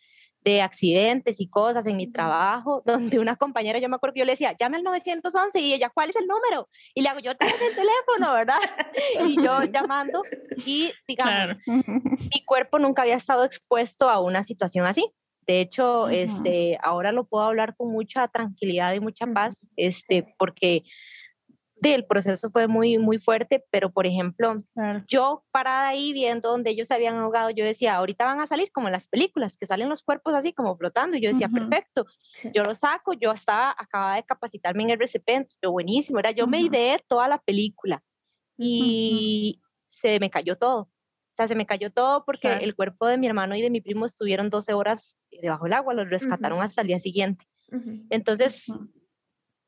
de accidentes y cosas en mi trabajo, donde una compañera, yo me acuerdo que yo le decía, llame al 911 y ella, ¿cuál es el número? Y le hago, yo tengo el teléfono, ¿verdad? y yo llamando y digamos, mi cuerpo nunca había estado expuesto a una situación así. De hecho, este, ahora lo puedo hablar con mucha tranquilidad y mucha paz, este, porque el proceso fue muy, muy fuerte, pero por ejemplo, yo parada ahí viendo donde ellos se habían ahogado, yo decía, ahorita van a salir como en las películas, que salen los cuerpos así como flotando, y yo decía, perfecto, yo lo saco, yo estaba, acababa de capacitarme en RCP, yo buenísimo, era, yo me ideé toda la película y se me cayó todo. O sea, se me cayó todo porque el cuerpo de mi hermano y de mi primo estuvieron 12 horas debajo del agua, los rescataron hasta el día siguiente. Entonces,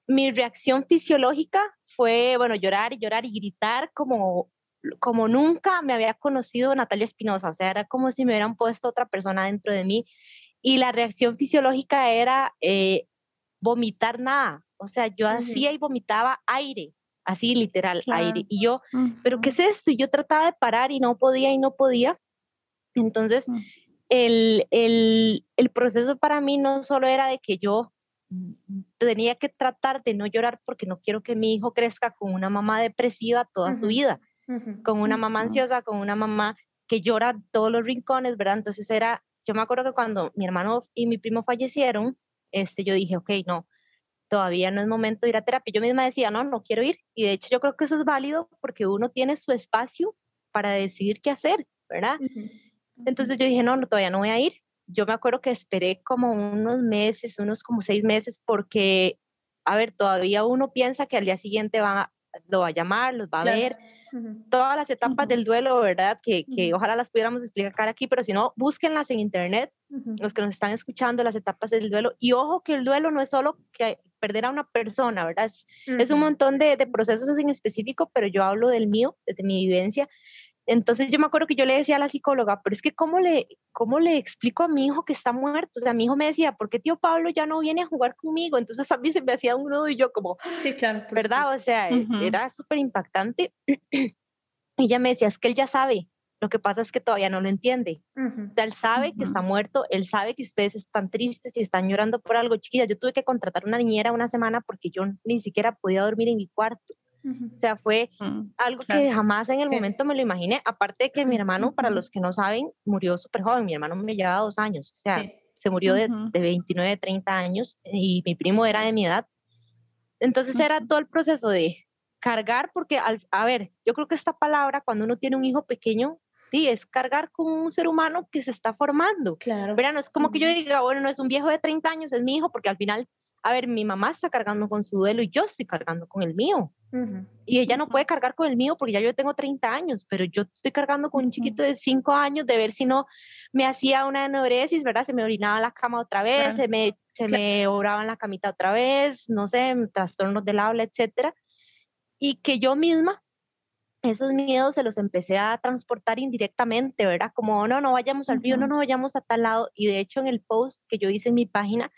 mi reacción fisiológica fue, bueno, llorar y llorar y gritar como como nunca me había conocido Natalia Espinosa, o sea, era como si me hubieran puesto otra persona dentro de mí. Y la reacción fisiológica era eh, vomitar nada, o sea, yo hacía y vomitaba aire, así literal, aire, y yo, pero ¿qué es esto? Y yo trataba de parar y no podía y no podía, entonces mm. el, el, el proceso para mí no solo era de que yo tenía que tratar de no llorar porque no quiero que mi hijo crezca con una mamá depresiva toda su vida, con una mamá ansiosa, con una mamá que llora todos los rincones, ¿verdad? Entonces era, yo me acuerdo que cuando mi hermano y mi primo fallecieron, este, yo dije, ok, no, todavía no es momento de ir a terapia. Yo misma decía, no, no quiero ir. Y de hecho yo creo que eso es válido porque uno tiene su espacio para decidir qué hacer, ¿verdad? Entonces yo dije, no, no, todavía no voy a ir yo me acuerdo que esperé como unos meses, unos como seis meses, porque, a ver, todavía uno piensa que al día siguiente va, lo va a llamar, los va a ver. Todas las etapas del duelo, ¿verdad? Que, que ojalá las pudiéramos explicar aquí, pero si no, búsquenlas en internet, los que nos están escuchando, las etapas del duelo. Y ojo que el duelo no es solo que perder a una persona, ¿verdad? Es, es un montón de, de, procesos en específico, pero yo hablo del mío, desde mi vivencia. Entonces yo me acuerdo que yo le decía a la psicóloga, pero es que ¿cómo le, cómo le explico a mi hijo que está muerto? O sea, mi hijo me decía, ¿por qué tío Pablo ya no viene a jugar conmigo? Entonces a mí se me hacía un nudo y yo como, sí, claro, ¿verdad? O sea, era súper impactante. y ella me decía, es que él ya sabe, lo que pasa es que todavía no lo entiende. O sea, él sabe que está muerto, él sabe que ustedes están tristes y están llorando por algo. Chiquilla, yo tuve que contratar una niñera una semana porque yo ni siquiera podía dormir en mi cuarto. O sea, fue mm, algo que jamás en el momento me lo imaginé. Aparte de que mi hermano, para los que no saben, murió súper joven. Mi hermano me llevaba dos años. O sea, se murió de, de, 29, 30 años y mi primo era de mi edad. Entonces era todo el proceso de cargar, porque, al, a ver, yo creo que esta palabra, cuando uno tiene un hijo pequeño, sí, es cargar con un ser humano que se está formando. Claro. Pero no es como que yo diga, bueno, no es un viejo de 30 años, es mi hijo, porque al final, a ver, mi mamá está cargando con su duelo y yo estoy cargando con el mío. Y ella no puede cargar con el mío porque ya yo tengo 30 años, pero yo estoy cargando con un chiquito de 5 años de ver si no me hacía una eneuresis, ¿verdad? Se me orinaba la cama otra vez, se me, se me oraba en la camita otra vez, no sé, trastornos del habla, etcétera. Y que yo misma esos miedos se los empecé a transportar indirectamente, ¿verdad? Como, no, no vayamos al río, no, no vayamos a tal lado. Y de hecho en el post que yo hice en mi página,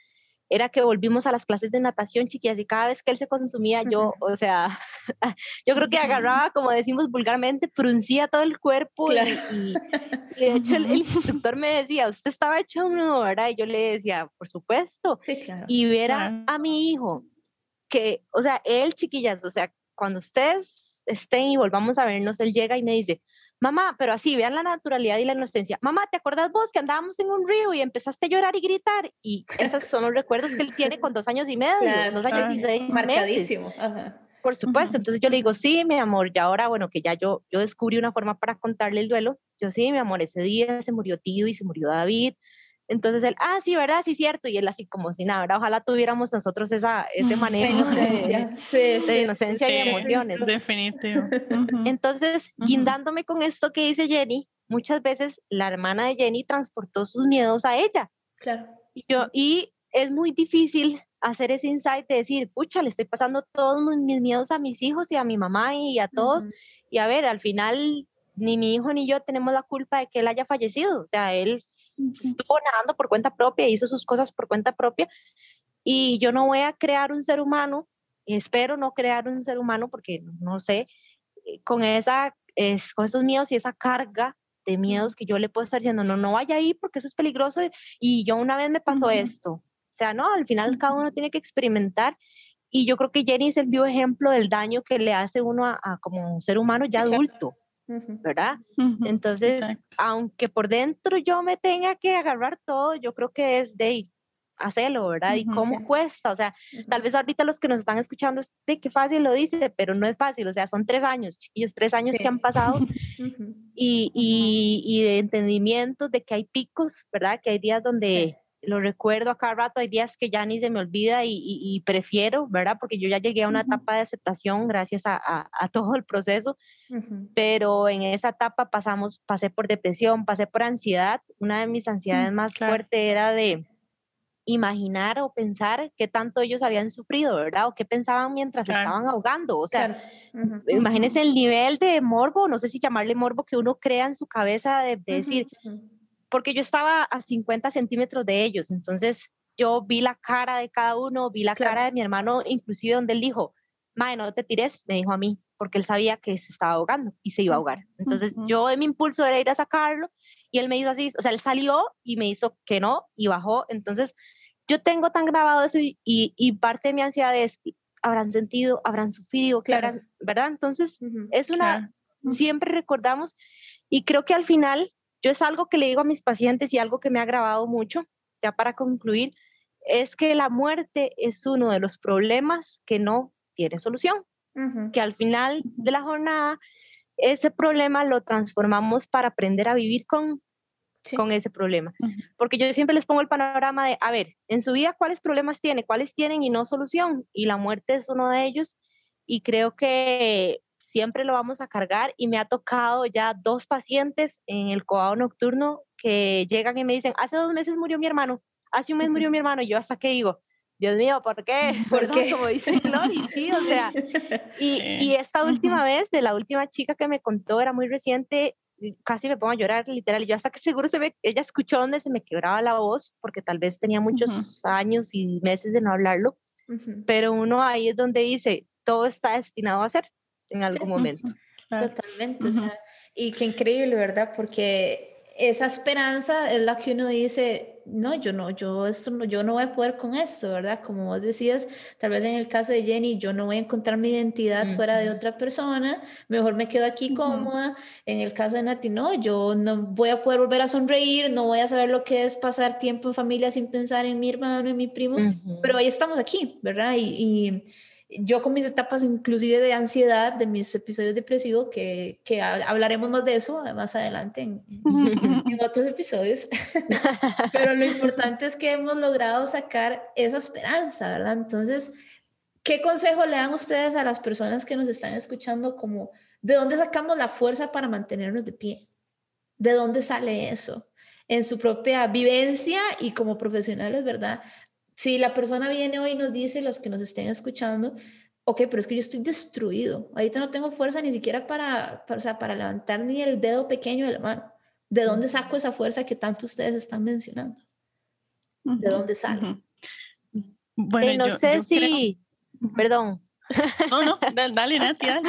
era que volvimos a las clases de natación, chiquillas, y cada vez que él se consumía, yo, o sea, yo creo que agarraba, como decimos vulgarmente, fruncía todo el cuerpo y, de hecho el, instructor me decía, usted estaba hecho un nudo, ¿verdad? Y yo le decía, por supuesto. Sí, claro. Y ver a, mi hijo, que, o sea, él, chiquillas, o sea, cuando ustedes estén y volvamos a vernos, él llega y me dice, Mamá, pero así, vean la naturalidad y la inocencia. Mamá, ¿te acuerdas vos que andábamos en un río y empezaste a llorar y gritar? Y esos son los recuerdos que él tiene con dos años y medio, dos años y seis Marcadísimo. Por supuesto, entonces yo le digo, sí, mi amor, y ahora, bueno, que ya yo, yo descubrí una forma para contarle el duelo, yo sí, mi amor, ese día se murió tío y se murió David, entonces él, ah, sí, ¿verdad? Sí, cierto. Y él así como si nada, ¿verdad? Ojalá tuviéramos nosotros esa, ese manejo de inocencia, de, inocencia y emociones. Definitivo. Entonces, guindándome con esto que dice Jenny, muchas veces la hermana de Jenny transportó sus miedos a ella. Claro. Y, yo, y es muy difícil hacer ese insight de decir, pucha, le estoy pasando todos mis miedos a mis hijos y a mi mamá y a todos. Y a ver, al final ni mi hijo ni yo tenemos la culpa de que él haya fallecido. O sea, él estuvo nadando por cuenta propia, hizo sus cosas por cuenta propia. Y yo no voy a crear un ser humano, espero no crear un ser humano porque no sé, eh, con, esa, es, con esos miedos y esa carga de miedos que yo le puedo estar diciendo, no, no vaya ahí porque eso es peligroso y yo una vez me pasó esto. O sea, no, al final cada uno tiene que experimentar y yo creo que Jenny es el vivo ejemplo del daño que le hace uno a, a como un ser humano ya adulto. ¿Verdad? Entonces, aunque por dentro yo me tenga que agarrar todo, yo creo que es de hacerlo, ¿verdad? y cómo cuesta, o sea, tal vez ahorita los que nos están escuchando, de qué fácil lo dice, pero no es fácil, o sea, son tres años, chiquillos, tres años que han pasado y, y, y, de entendimiento de que hay picos, ¿verdad? Que hay días donde lo recuerdo a cada rato, hay días que ya ni se me olvida y, prefiero, ¿verdad? Porque yo ya llegué a una etapa de aceptación gracias a, a, todo el proceso, pero en esa etapa pasamos, pasé por depresión, pasé por ansiedad, una de mis ansiedades mm, más fuertes era de, imaginar o pensar qué tanto ellos habían sufrido, ¿verdad? O qué pensaban mientras estaban ahogando. O sea, imagínense el nivel de morbo, no sé si llamarle morbo que uno crea en su cabeza de, decir, porque yo estaba a 50 centímetros de ellos, entonces yo vi la cara de cada uno, vi la cara de mi hermano, inclusive donde él dijo, Mae, no te tires, me dijo a mí, porque él sabía que se estaba ahogando y se iba a ahogar. Entonces yo en mi impulso era ir a sacarlo y él me hizo así, o sea, él salió y me hizo que no y bajó. Entonces yo tengo tan grabado eso y, y, parte de mi ansiedad es, habrán sentido, habrán sufrido, claro. ¿verdad? Entonces es una, siempre recordamos y creo que al final yo es algo que le digo a mis pacientes y algo que me ha grabado mucho, ya para concluir, es que la muerte es uno de los problemas que no tiene solución, que al final de la jornada ese problema lo transformamos para aprender a vivir con, con ese problema. Porque yo siempre les pongo el panorama de, a ver, en su vida, ¿cuáles problemas tiene? ¿Cuáles tienen y no solución? Y la muerte es uno de ellos. Y creo que siempre lo vamos a cargar y me ha tocado ya dos pacientes en el coado nocturno que llegan y me dicen, hace dos meses murió mi hermano, hace un mes murió mi hermano, y yo hasta que digo, Dios mío, ¿por qué? ¿Por qué? Como dice Glory, sí, o sea, y, y esta última vez, de la última chica que me contó, era muy reciente, casi me pongo a llorar, literal, yo hasta que seguro se ve, ella escuchó donde se me quebraba la voz, porque tal vez tenía muchos años y meses de no hablarlo, pero uno ahí es donde dice, todo está destinado a ser en algún momento. Totalmente, o sea, y qué increíble, ¿verdad? Porque esa esperanza es la que uno dice, no, yo no, yo esto no, yo no voy a poder con esto, ¿verdad? Como vos decías, tal vez en el caso de Jenny, yo no voy a encontrar mi identidad fuera de otra persona, mejor me quedo aquí cómoda. En el caso de Nati, no, yo no voy a poder volver a sonreír, no voy a saber lo que es pasar tiempo en familia sin pensar en mi hermano, en mi primo, pero ahí estamos aquí, ¿verdad? y yo con mis etapas inclusive de ansiedad, de mis episodios depresivos, que, que hablaremos más de eso más adelante en, en otros episodios, pero lo importante es que hemos logrado sacar esa esperanza, ¿verdad? Entonces, ¿qué consejo le dan ustedes a las personas que nos están escuchando como de dónde sacamos la fuerza para mantenernos de pie? ¿De dónde sale eso? En su propia vivencia y como profesionales, ¿verdad? Si la persona viene hoy y nos dice, los que nos estén escuchando, ok, pero es que yo estoy destruido, ahorita no tengo fuerza ni siquiera para, para, o sea, para levantar ni el dedo pequeño de la mano. ¿De dónde saco esa fuerza que tanto ustedes están mencionando? ¿De dónde sale? Bueno, eh, no sé si, perdón. No, no, dale, Natia.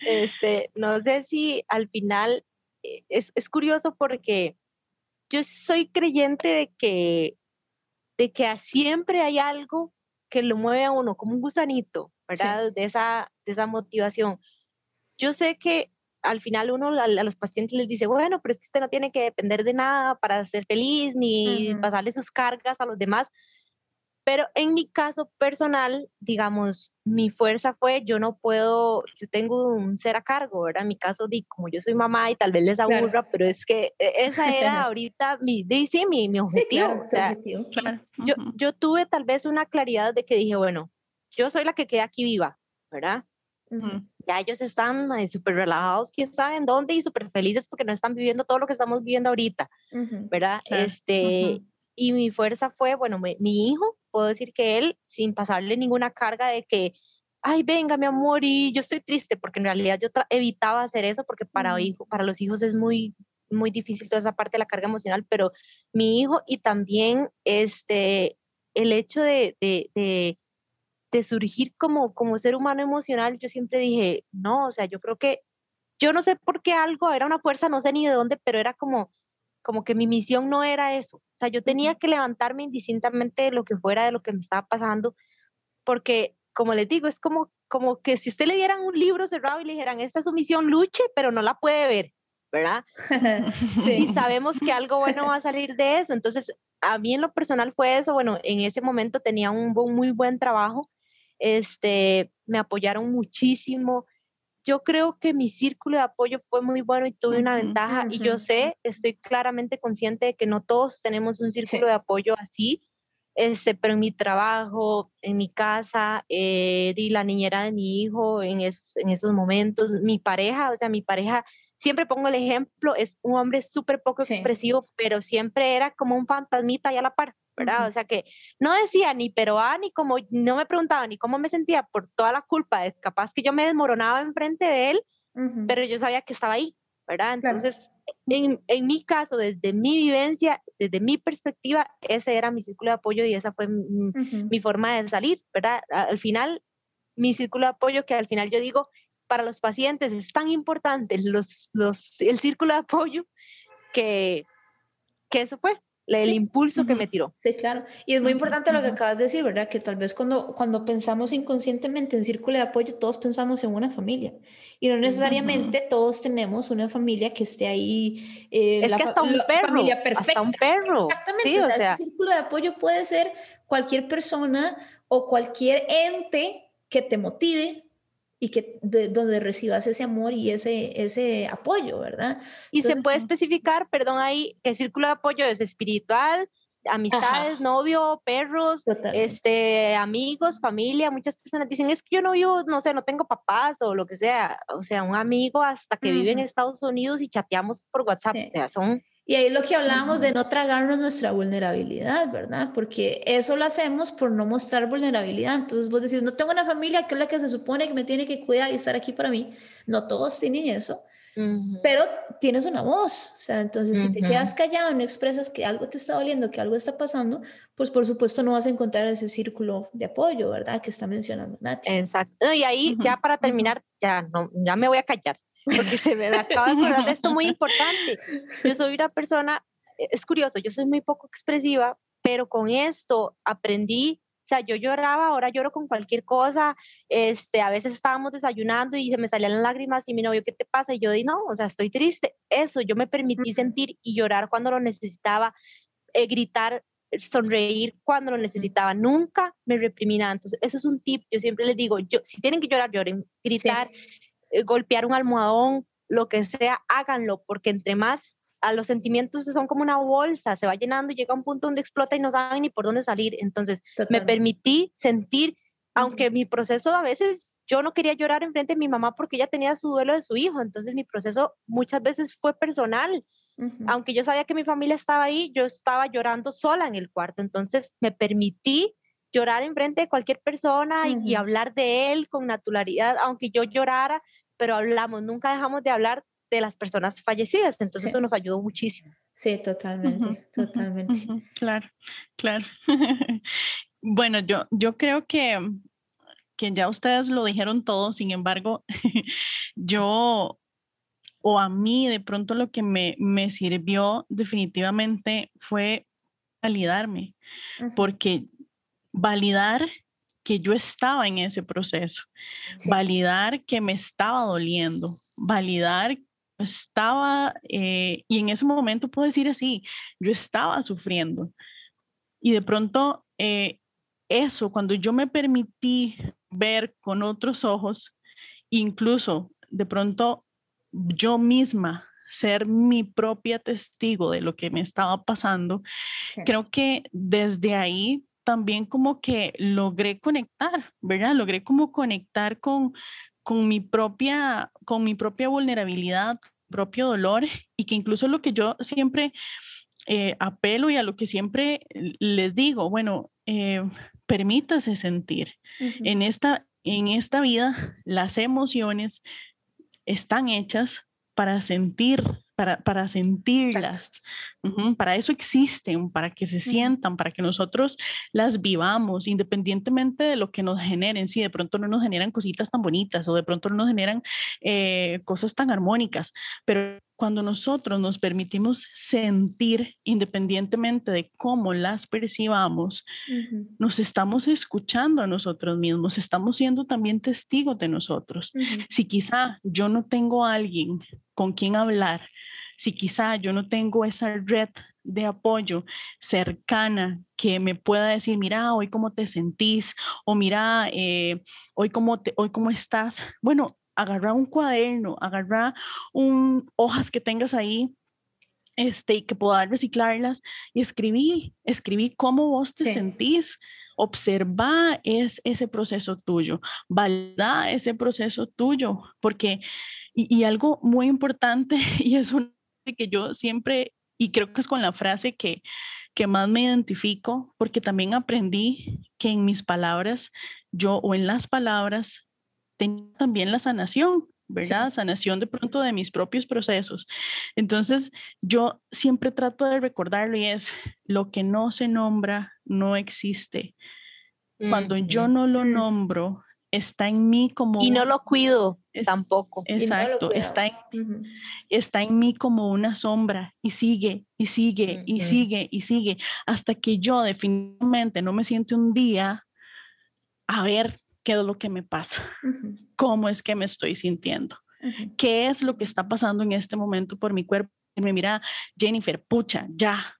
Este, no sé si al final eh, es, es curioso porque yo soy creyente de que de que siempre hay algo que lo mueve a uno, como un gusanito, ¿verdad? De, esa, de esa motivación. Yo sé que al final uno a, los pacientes les dice, bueno, pero es que usted no tiene que depender de nada para ser feliz ni pasarle sus cargas a los demás, pero en mi caso personal, digamos, mi fuerza fue, yo no puedo, yo tengo un ser a cargo, ¿verdad? En mi caso, di, como yo soy mamá y tal vez les aburra, pero es que e, esa era ahorita mi, di, sí, mi, mi objetivo. yo, yo tuve tal vez una claridad de que dije, bueno, yo soy la que queda aquí viva, ¿verdad? Ya ellos están súper relajados, quién sabe en dónde y súper felices porque no están viviendo todo lo que estamos viviendo ahorita, ¿verdad? Este, y mi fuerza fue, bueno, mi hijo, puedo decir que él, sin pasarle ninguna carga de que, ay, venga, mi amor, y yo estoy triste, porque en realidad yo evitaba hacer eso, porque para, hijo, para los hijos es muy, muy difícil toda esa parte de la carga emocional, pero mi hijo y también este, el hecho de, de, de, de surgir como, como ser humano emocional, yo siempre dije, no, o sea, yo creo que, yo no sé por qué algo, era una fuerza, no sé ni de dónde, pero era como, como que mi misión no era eso. O sea, yo tenía que levantarme indistintamente de lo que fuera, de lo que me estaba pasando, porque, como les digo, es como, como que si usted le dieran un libro cerrado y le dijeran, esta es su misión, luche, pero no la puede ver, ¿verdad? sí. Y sabemos que algo bueno va a salir de eso. Entonces, a mí en lo personal fue eso. Bueno, en ese momento tenía un muy buen trabajo. Este, me apoyaron muchísimo yo creo que mi círculo de apoyo fue muy bueno y tuve una ventaja y yo sé, estoy claramente consciente de que no todos tenemos un círculo de apoyo así, este, pero en mi trabajo, en mi casa, eh, di la niñera de mi hijo en esos, en esos momentos, mi pareja, o sea, mi pareja, siempre pongo el ejemplo, es un hombre súper poco expresivo, pero siempre era como un fantasmita ahí a la par. ¿verdad? O sea que no decía ni pero ah, ni como, no me preguntaba ni cómo me sentía por toda la culpa de capaz que yo me desmoronaba enfrente de él, pero yo sabía que estaba ahí, ¿verdad? Entonces, en, en, mi caso, desde mi vivencia, desde mi perspectiva, ese era mi círculo de apoyo y esa fue mi, mi forma de salir, ¿verdad? Al final, mi círculo de apoyo, que al final yo digo, para los pacientes es tan importante los, los, el círculo de apoyo que, que eso fue, el impulso que me tiró. Sí, claro. Y es muy importante lo que acabas de decir, ¿verdad? Que tal vez cuando, cuando pensamos inconscientemente en círculo de apoyo, todos pensamos en una familia. Y no necesariamente todos tenemos una familia que esté ahí. Eh, es que hasta un perro. Familia perfecta. Hasta un perro. Exactamente. o, sea, ese círculo de apoyo puede ser cualquier persona o cualquier ente que te motive, y que de, donde recibas ese amor y ese, ese apoyo, ¿verdad? Y se puede especificar, perdón, ahí, que el círculo de apoyo es espiritual, amistades, novio, perros, este, amigos, familia. Muchas personas dicen, es que yo no vivo, no sé, no tengo papás o lo que sea. O sea, un amigo hasta que vive en Estados Unidos y chateamos por WhatsApp. O sea, son y ahí es lo que hablábamos de no tragarnos nuestra vulnerabilidad, ¿verdad? Porque eso lo hacemos por no mostrar vulnerabilidad. Entonces vos decís, no tengo una familia que es la que se supone que me tiene que cuidar y estar aquí para mí. No todos tienen eso, pero tienes una voz. O sea, entonces si te quedas callado, no expresas que algo te está doliendo, que algo está pasando, pues por supuesto no vas a encontrar ese círculo de apoyo, ¿verdad? Que está mencionando Nati. Exacto. Y ahí ya para terminar, ya, no, ya me voy a callar porque se me acaba de acordar de esto muy importante. Yo soy una persona, e, es curioso, yo soy muy poco expresiva, pero con esto aprendí, o sea, yo lloraba, ahora lloro con cualquier cosa, este, a veces estábamos desayunando y se me salían las lágrimas y mi novio, ¿qué te pasa? Y yo di, no, o sea, estoy triste. Eso, yo me permití sentir y llorar cuando lo necesitaba, eh, gritar, sonreír cuando lo necesitaba, nunca me reprimí nada. Entonces, eso es un tip, yo siempre les digo, yo, si tienen que llorar, lloren, gritar. Eh, golpear un almohadón, lo que sea, háganlo, porque entre más a los sentimientos son como una bolsa, se va llenando y llega un punto donde explota y no saben ni por dónde salir. Entonces, me permití sentir, aunque mi proceso a veces yo no quería llorar enfrente de mi mamá porque ella tenía su duelo de su hijo, entonces mi proceso muchas veces fue personal. Aunque yo sabía que mi familia estaba ahí, yo estaba llorando sola en el cuarto, entonces me permití llorar enfrente de cualquier persona y, hablar de él con naturalidad, aunque yo llorara, pero hablamos, nunca dejamos de hablar de las personas fallecidas, entonces eso nos ayudó muchísimo. Sí, totalmente, totalmente. Claro, claro. bueno, yo, yo creo que, que ya ustedes lo dijeron todo, sin embargo, yo o a mí de pronto lo que me, me sirvió definitivamente fue validarme, porque validar que yo estaba en ese proceso, validar que me estaba doliendo, validar que estaba, eh, y en ese momento puedo decir así, yo estaba sufriendo. Y de pronto eh, eso, cuando yo me permití ver con otros ojos, incluso de pronto yo misma ser mi propia testigo de lo que me estaba pasando, creo que desde ahí también como que logré conectar, ¿verdad? Logré como conectar con, con, mi, propia, con mi propia vulnerabilidad, propio dolor y que incluso lo que yo siempre eh, apelo y a lo que siempre les digo, bueno, eh, permítase sentir. en, esta, en esta vida las emociones están hechas para sentir, para, para sentirlas. Para eso existen, para que se sientan, para que nosotros las vivamos, independientemente de lo que nos generen. Si de pronto no nos generan cositas tan bonitas o de pronto no nos generan eh, cosas tan armónicas, pero cuando nosotros nos permitimos sentir independientemente de cómo las percibamos, nos estamos escuchando a nosotros mismos, estamos siendo también testigos de nosotros. Si quizá yo no tengo a alguien con quien hablar, si quizá yo no tengo esa red de apoyo cercana que me pueda decir, mira, hoy cómo te sentís, o mira, eh, hoy, cómo te, hoy cómo estás. Bueno, agarra un cuaderno, agarra un, hojas que tengas ahí este, y que puedas reciclarlas y escribí, escribí cómo vos te sentís. Observa es, ese proceso tuyo, valida ese proceso tuyo, porque, y, y algo muy importante, y es un que yo siempre y creo que es con la frase que, que más me identifico, porque también aprendí que en mis palabras, yo o en las palabras, tengo también la sanación. ¿verdad? Sanación de pronto de mis propios procesos. Entonces, yo siempre trato de recordarlo y es, lo que no se nombra no existe. Cuando yo no lo nombro, está en mí como... Y no lo cuido tampoco. Exacto, está, en, está en mí como una sombra y sigue y sigue y sigue y sigue hasta que yo definitivamente no me siento un día a ver qué es lo que me pasa, cómo es que me estoy sintiendo, qué es lo que está pasando en este momento por mi cuerpo. Y me mira, Jennifer, pucha, ya,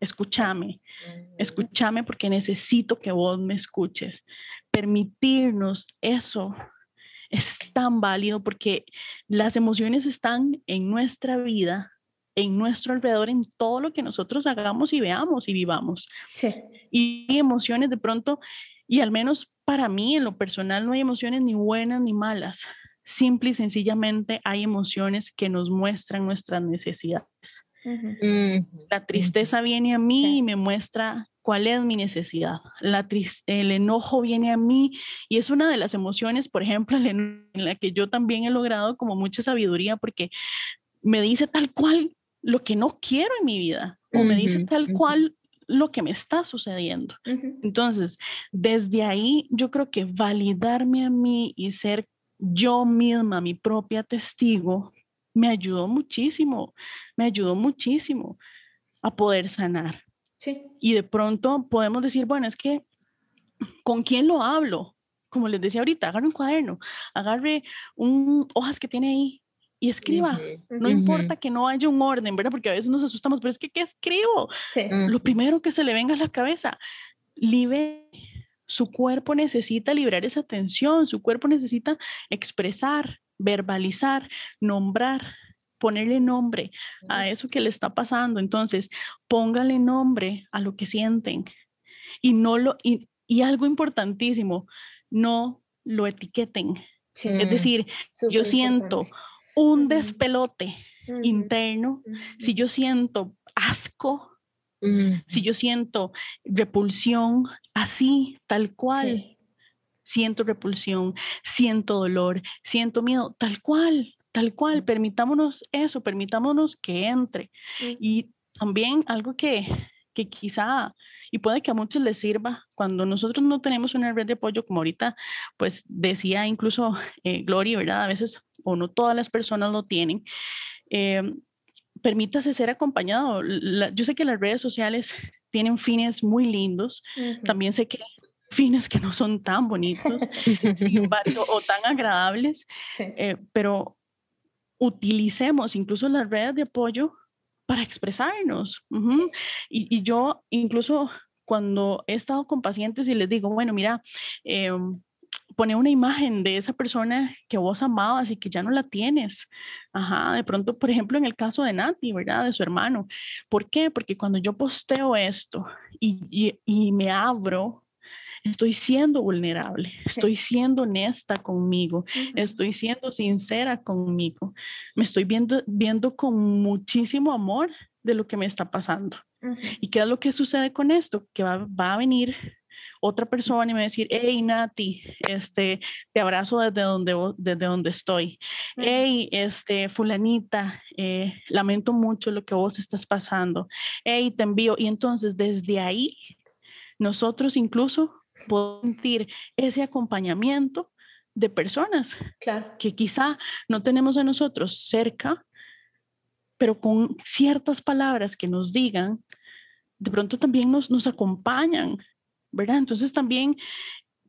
escúchame, escúchame porque necesito que vos me escuches. Permitirnos eso es tan válido porque las emociones están en nuestra vida, en nuestro alrededor, en todo lo que nosotros hagamos y veamos y vivamos. Sí. Y emociones de pronto, y al menos para mí en lo personal no hay emociones ni buenas ni malas. Simple y sencillamente hay emociones que nos muestran nuestras necesidades. La tristeza viene a mí y me muestra cuál es mi necesidad. La el enojo viene a mí y es una de las emociones, por ejemplo, en la que yo también he logrado como mucha sabiduría porque me dice tal cual lo que no quiero en mi vida o me dice tal cual lo que me está sucediendo. Entonces, desde ahí yo creo que validarme a mí y ser yo misma mi propia testigo me ayudó muchísimo, me ayudó muchísimo a poder sanar. Sí. Y de pronto podemos decir, bueno, es que, ¿con quién lo hablo? Como les decía ahorita, agarre un cuaderno, agarre un, hojas que tiene ahí y escriba. No importa que no haya un orden, ¿verdad? Porque a veces nos asustamos, pero es que, ¿qué escribo? Sí. Lo primero que se le venga a la cabeza, libre. Su cuerpo necesita liberar esa tensión, su cuerpo necesita expresar, verbalizar, nombrar, ponerle nombre a eso que le está pasando. Entonces, póngale nombre a lo que sienten y no lo y, algo importantísimo, no lo etiqueten. Es decir, yo siento un despelote interno, si yo siento asco, si yo siento repulsión, así, tal cual, siento repulsión, siento dolor, siento miedo, tal cual, tal cual, permitámonos eso, permitámonos que entre. Y también algo que, que quizá, y puede que a muchos les sirva, cuando nosotros no tenemos una red de apoyo, como ahorita, pues decía incluso eh, Gloria, ¿verdad? A veces, o no todas las personas lo tienen. Eh, permítase ser acompañado. yo sé que las redes sociales tienen fines muy lindos. También sé que fines que no son tan bonitos o tan agradables, eh, pero utilicemos incluso las redes de apoyo para expresarnos. y, yo incluso cuando he estado con pacientes y les digo, bueno, mira, eh, pone una imagen de esa persona que vos amabas y que ya no la tienes. Ajá, de pronto, por ejemplo, en el caso de Nati, ¿verdad? De su hermano. ¿Por qué? Porque cuando yo posteo esto y, y me abro estoy siendo vulnerable, estoy siendo honesta conmigo, estoy siendo sincera conmigo, me estoy viendo, viendo con muchísimo amor de lo que me está pasando. ¿Y qué es lo que sucede con esto? Que va, a venir otra persona y me va a decir, hey Nati, este, te abrazo desde donde, desde donde estoy. Hey, este, fulanita, eh, lamento mucho lo que vos estás pasando. Hey, te envío. Y entonces desde ahí, nosotros incluso puedo sentir ese acompañamiento de personas que quizá no tenemos a nosotros cerca, pero con ciertas palabras que nos digan, de pronto también nos, nos acompañan, ¿verdad? Entonces también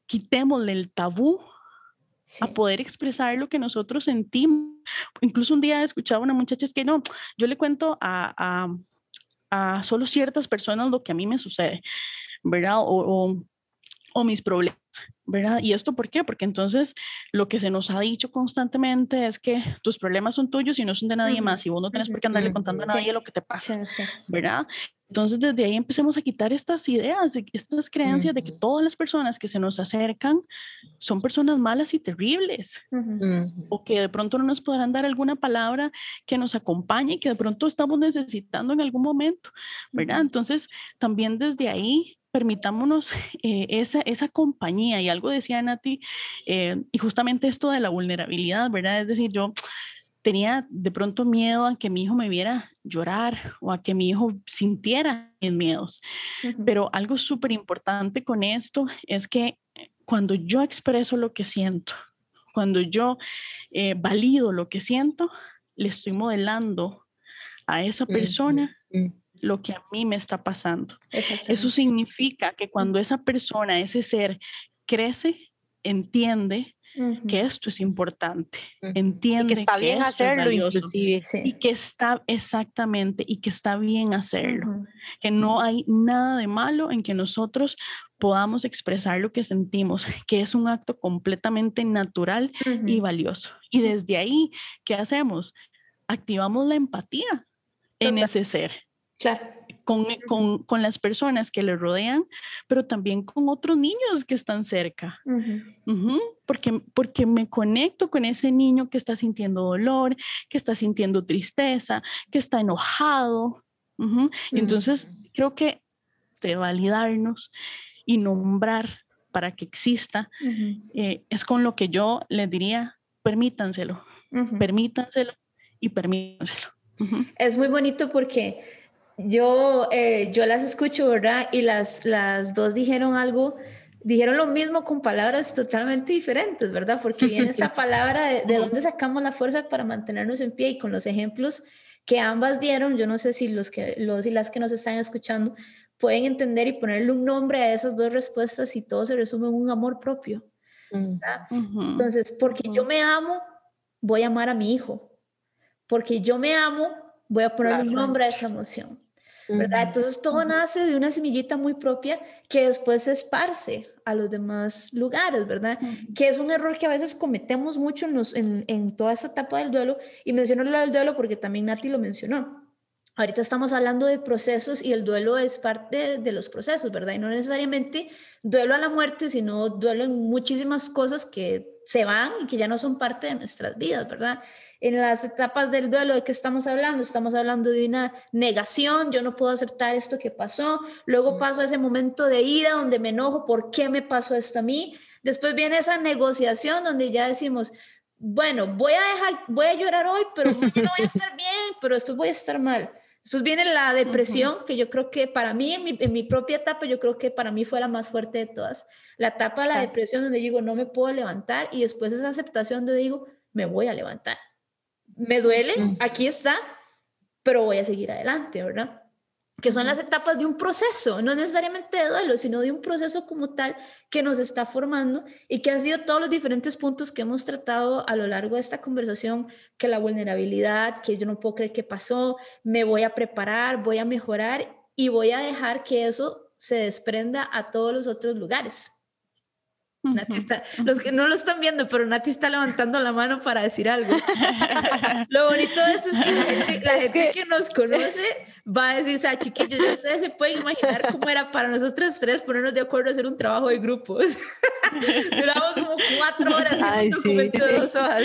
quitémosle el tabú a poder expresar lo que nosotros sentimos. Incluso un día escuchaba a una muchacha, es que no, yo le cuento a, a, a solo ciertas personas lo que a mí me sucede, ¿verdad? o o mis problemas, ¿verdad? ¿Y esto por qué? Porque entonces lo que se nos ha dicho constantemente es que tus problemas son tuyos y no son de nadie más y vos no tienes por qué andarle contando a nadie lo que te pasa, ¿verdad? Entonces, desde ahí empecemos a quitar estas ideas, estas creencias de que todas las personas que se nos acercan son personas malas y terribles, o que de pronto no nos podrán dar alguna palabra que nos acompañe y que de pronto estamos necesitando en algún momento, ¿verdad? Entonces, también desde ahí permitámonos eh, esa, esa compañía y algo decía Nati, eh, y justamente esto de la vulnerabilidad, ¿verdad? Es decir, yo tenía de pronto miedo a que mi hijo me viera llorar o a que mi hijo sintiera mis miedos. Pero algo súper importante con esto es que cuando yo expreso lo que siento, cuando yo eh, valido lo que siento, le estoy modelando a esa persona lo que a mí me está pasando. Eso significa que cuando esa persona, ese ser, crece, entiende que esto es importante, entiende que está bien hacerlo inclusive. Y que está exactamente, y que está bien hacerlo, que no hay nada de malo en que nosotros podamos expresar lo que sentimos, que es un acto completamente natural y valioso. Y desde ahí, ¿qué hacemos? Activamos la empatía en ese ser. Claro con, con, las personas que le rodean, pero también con otros niños que están cerca. porque, porque me conecto con ese niño que está sintiendo dolor, que está sintiendo tristeza, que está enojado. Entonces, creo que de validarnos y nombrar para que exista, eh, es con lo que yo les diría, permítanselo, permítanselo y permítanselo. Es muy bonito porque yo, eh, yo las escucho, ¿verdad? Y las, las dos dijeron algo, dijeron lo mismo con palabras totalmente diferentes, ¿verdad? Porque viene esta palabra de, de dónde sacamos la fuerza para mantenernos en pie y con los ejemplos que ambas dieron, yo no sé si los, que, los y las que nos están escuchando pueden entender y ponerle un nombre a esas dos respuestas y todo se resume en un amor propio. ¿verdad? Entonces, porque yo me amo, voy a amar a mi hijo. Porque yo me amo, voy a poner un nombre a esa emoción. ¿Verdad? Entonces todo nace de una semillita muy propia que después se esparce a los demás lugares, ¿verdad? Que es un error que a veces cometemos mucho en, en, toda esta etapa del duelo y menciono lo del duelo porque también Nati lo mencionó. Ahorita estamos hablando de procesos y el duelo es parte de los procesos, ¿verdad? Y no necesariamente duelo a la muerte, sino duelo en muchísimas cosas que se van y que ya no son parte de nuestras vidas, ¿verdad? en las etapas del duelo de qué estamos hablando. Estamos hablando de una negación, yo no puedo aceptar esto que pasó. Luego mm. paso a ese momento de ira donde me enojo, ¿por qué me pasó esto a mí? Después viene esa negociación donde ya decimos, bueno, voy a dejar, voy a llorar hoy, pero no voy a estar bien, pero después voy a estar mal. Después viene la depresión, que yo creo que para mí, en mi, en mi, propia etapa, yo creo que para mí fue la más fuerte de todas. La etapa de la depresión donde digo, no me puedo levantar y después esa aceptación donde digo, me voy a levantar me duele, aquí está, pero voy a seguir adelante, ¿verdad? Que son las etapas de un proceso, no necesariamente de duelo, sino de un proceso como tal que nos está formando y que han sido todos los diferentes puntos que hemos tratado a lo largo de esta conversación, que la vulnerabilidad, que yo no puedo creer que pasó, me voy a preparar, voy a mejorar y voy a dejar que eso se desprenda a todos los otros lugares. Nati está, los que no lo están viendo, pero Nati está levantando la mano para decir algo. lo bonito de esto es que la gente, que nos conoce va a decir, o sea, chiquillos, ustedes se pueden imaginar cómo era para nosotros tres ponernos de acuerdo a hacer un trabajo de grupos. Duramos como cuatro horas en un documento de dos hojas.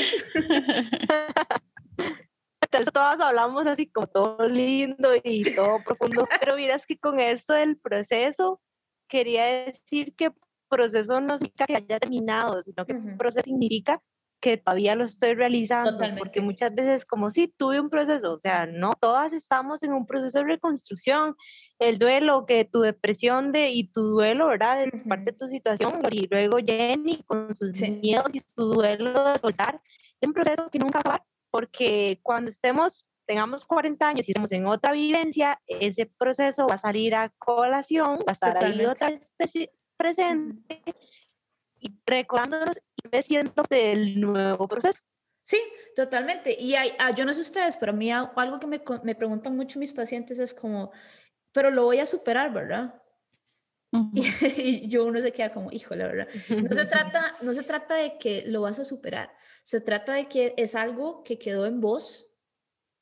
Entonces todas hablamos así como todo lindo y todo profundo, pero miras que con esto del proceso quería decir que proceso no significa que haya terminado, sino que un proceso significa que todavía lo estoy realizando, porque muchas veces como si tuve un proceso, o sea, no, todas estamos en un proceso de reconstrucción, el duelo, que tu depresión de, y tu duelo, ¿verdad? Es parte de tu situación, y luego Jenny con sus miedos y su duelo de soltar, es un proceso que nunca va, porque cuando estemos, tengamos 40 años y estemos en otra vivencia, ese proceso va a salir a colación, va a estar ahí otra especie presente y recordándonos y me siento del nuevo proceso. Sí, totalmente. Y hay, ah, yo no sé ustedes, pero a mí algo que me, me, preguntan mucho mis pacientes es como, pero lo voy a superar, ¿verdad? y, yo uno se queda como, híjole, ¿verdad? No se, trata, no se trata de que lo vas a superar, se trata de que es algo que quedó en vos,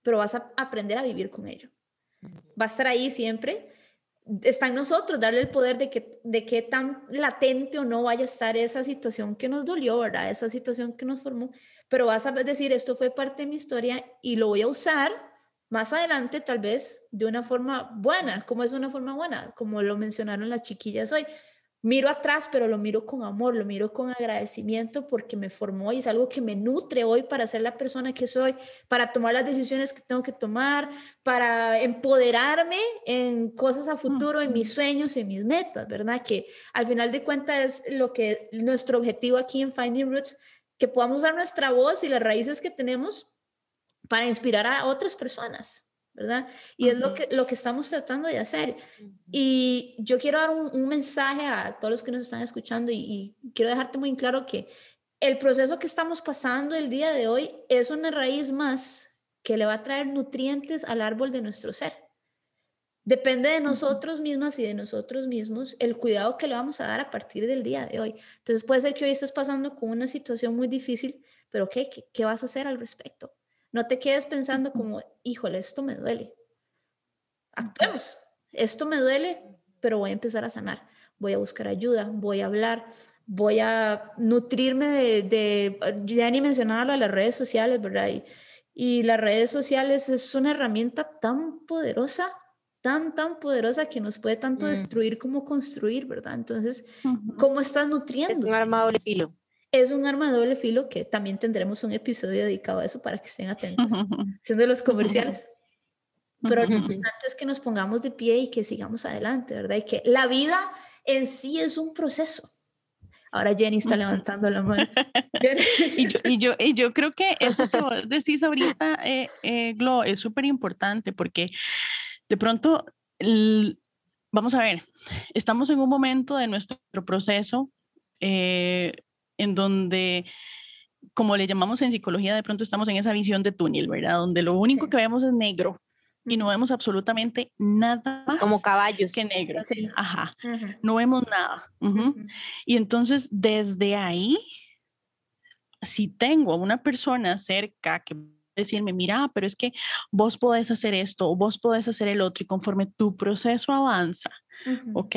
pero vas a aprender a vivir con ello. va a estar ahí siempre. Está en nosotros darle el poder de que de qué tan latente o no vaya a estar esa situación que nos dolió, ¿verdad? Esa situación que nos formó, pero vas a decir, esto fue parte de mi historia y lo voy a usar más adelante tal vez de una forma buena. ¿Cómo es una forma buena? Como lo mencionaron las chiquillas hoy miro atrás, pero lo miro con amor, lo miro con agradecimiento porque me formó y es algo que me nutre hoy para ser la persona que soy, para tomar las decisiones que tengo que tomar, para empoderarme en cosas a futuro, en mis sueños, en mis metas, ¿verdad? Que al final de cuentas es lo que nuestro objetivo aquí en Finding Roots, que podamos usar nuestra voz y las raíces que tenemos para inspirar a otras personas. ¿Verdad? Y es lo que, lo que estamos tratando de hacer. Y yo quiero dar un, mensaje a todos los que nos están escuchando y, quiero dejarte muy claro que el proceso que estamos pasando el día de hoy es una raíz más que le va a traer nutrientes al árbol de nuestro ser. Depende de nosotros mismas y de nosotros mismos el cuidado que le vamos a dar a partir del día de hoy. Entonces puede ser que hoy estés pasando con una situación muy difícil, pero ¿qué, qué vas a hacer al respecto? No te quedes pensando como, híjole, esto me duele. Actuemos. Esto me duele, pero voy a empezar a sanar. Voy a buscar ayuda, voy a hablar, voy a nutrirme de, ya ni mencionaba lo de las redes sociales, ¿verdad? Y, y las redes sociales es una herramienta tan poderosa, tan, tan poderosa que nos puede tanto mm. destruir como construir, ¿verdad? Entonces, ¿cómo estás nutriendo? Es un arma doble filo es un arma de doble filo que también tendremos un episodio dedicado a eso para que estén atentos, siendo los comerciales. Pero lo importante es que nos pongamos de pie y que sigamos adelante, ¿verdad? Y que la vida en sí es un proceso. Ahora Jenny está levantando la mano. y, yo, y, yo, creo que eso que vos decís ahorita, eh, eh, Glo, es súper importante porque de pronto, vamos a ver, estamos en un momento de nuestro proceso eh, en donde, como le llamamos en psicología, de pronto estamos en esa visión de túnel, ¿verdad? Donde lo único que vemos es negro y no vemos absolutamente nada más como caballos que negro. Ajá. No vemos nada. Y entonces desde ahí, si tengo a una persona cerca que decirme, mira, pero es que vos podés hacer esto o vos podés hacer el otro y conforme tu proceso avanza, ¿ok?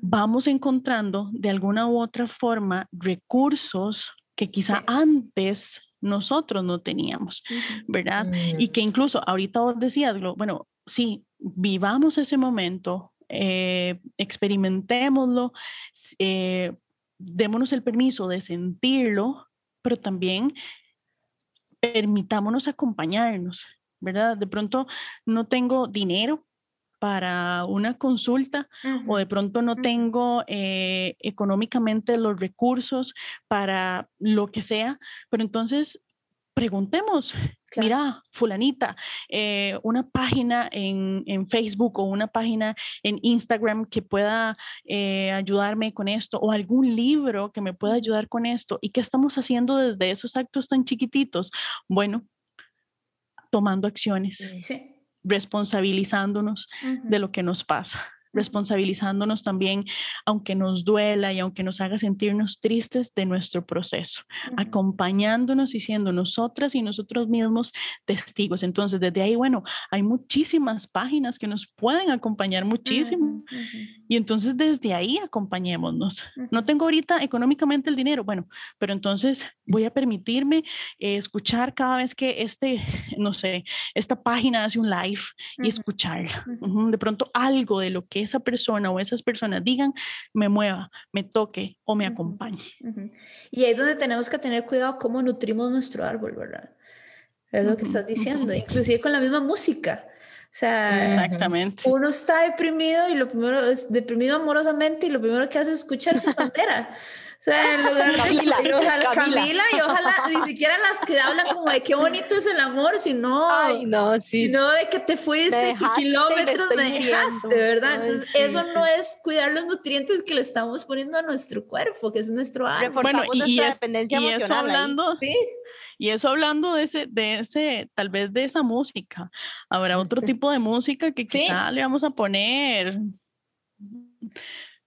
Vamos encontrando de alguna u otra forma recursos que quizá antes nosotros no teníamos, ¿verdad? Y que mm. incluso ahorita vos decías, bueno, sí, vivamos ese momento, eh, experimentémoslo, eh, démonos el permiso de sentirlo, pero también permitámonos acompañarnos, ¿verdad? De pronto no tengo dinero para una consulta o de pronto no tengo eh, económicamente los recursos para lo que sea, pero entonces preguntemos, mira, fulanita, eh, una página en, Facebook o una página en Instagram que pueda eh, ayudarme con esto o algún libro que me pueda ayudar con esto. ¿Y qué estamos haciendo desde esos actos tan chiquititos? Bueno, tomando acciones. Sí responsabilizándonos de lo que nos pasa responsabilizándonos también, aunque nos duela y aunque nos haga sentirnos tristes de nuestro proceso, acompañándonos y siendo nosotras y nosotros mismos testigos. Entonces, desde ahí, bueno, hay muchísimas páginas que nos pueden acompañar muchísimo. Y entonces, desde ahí, acompañémonos. No tengo ahorita económicamente el dinero, bueno, pero entonces voy a permitirme eh, escuchar cada vez que este, no sé, esta página hace un live y escucharla. De pronto, algo de lo que esa persona o esas personas digan, me mueva, me toque o me acompañe. Y ahí es donde tenemos que tener cuidado cómo nutrimos nuestro árbol, ¿verdad? Es lo que estás diciendo, inclusive con la misma música. O sea, Exactamente. uno está deprimido y lo primero es deprimido amorosamente y lo primero que hace es escuchar su pantera. O sea, en lugar de Camila, y ojalá, Camila. y ojalá ni siquiera las que hablan como de qué bonito es el amor, sino, Ay, no, sí. sino de que te fuiste, que kilómetros me, dejaste, ¿verdad? Entonces, eso no es cuidar los nutrientes que le estamos poniendo a nuestro cuerpo, que es nuestro alma. Bueno, y, nuestra dependencia y emocional. Eso hablando, ¿sí? Y eso hablando de ese, de ese, tal vez de esa música. Habrá otro tipo de música que quizá le vamos a poner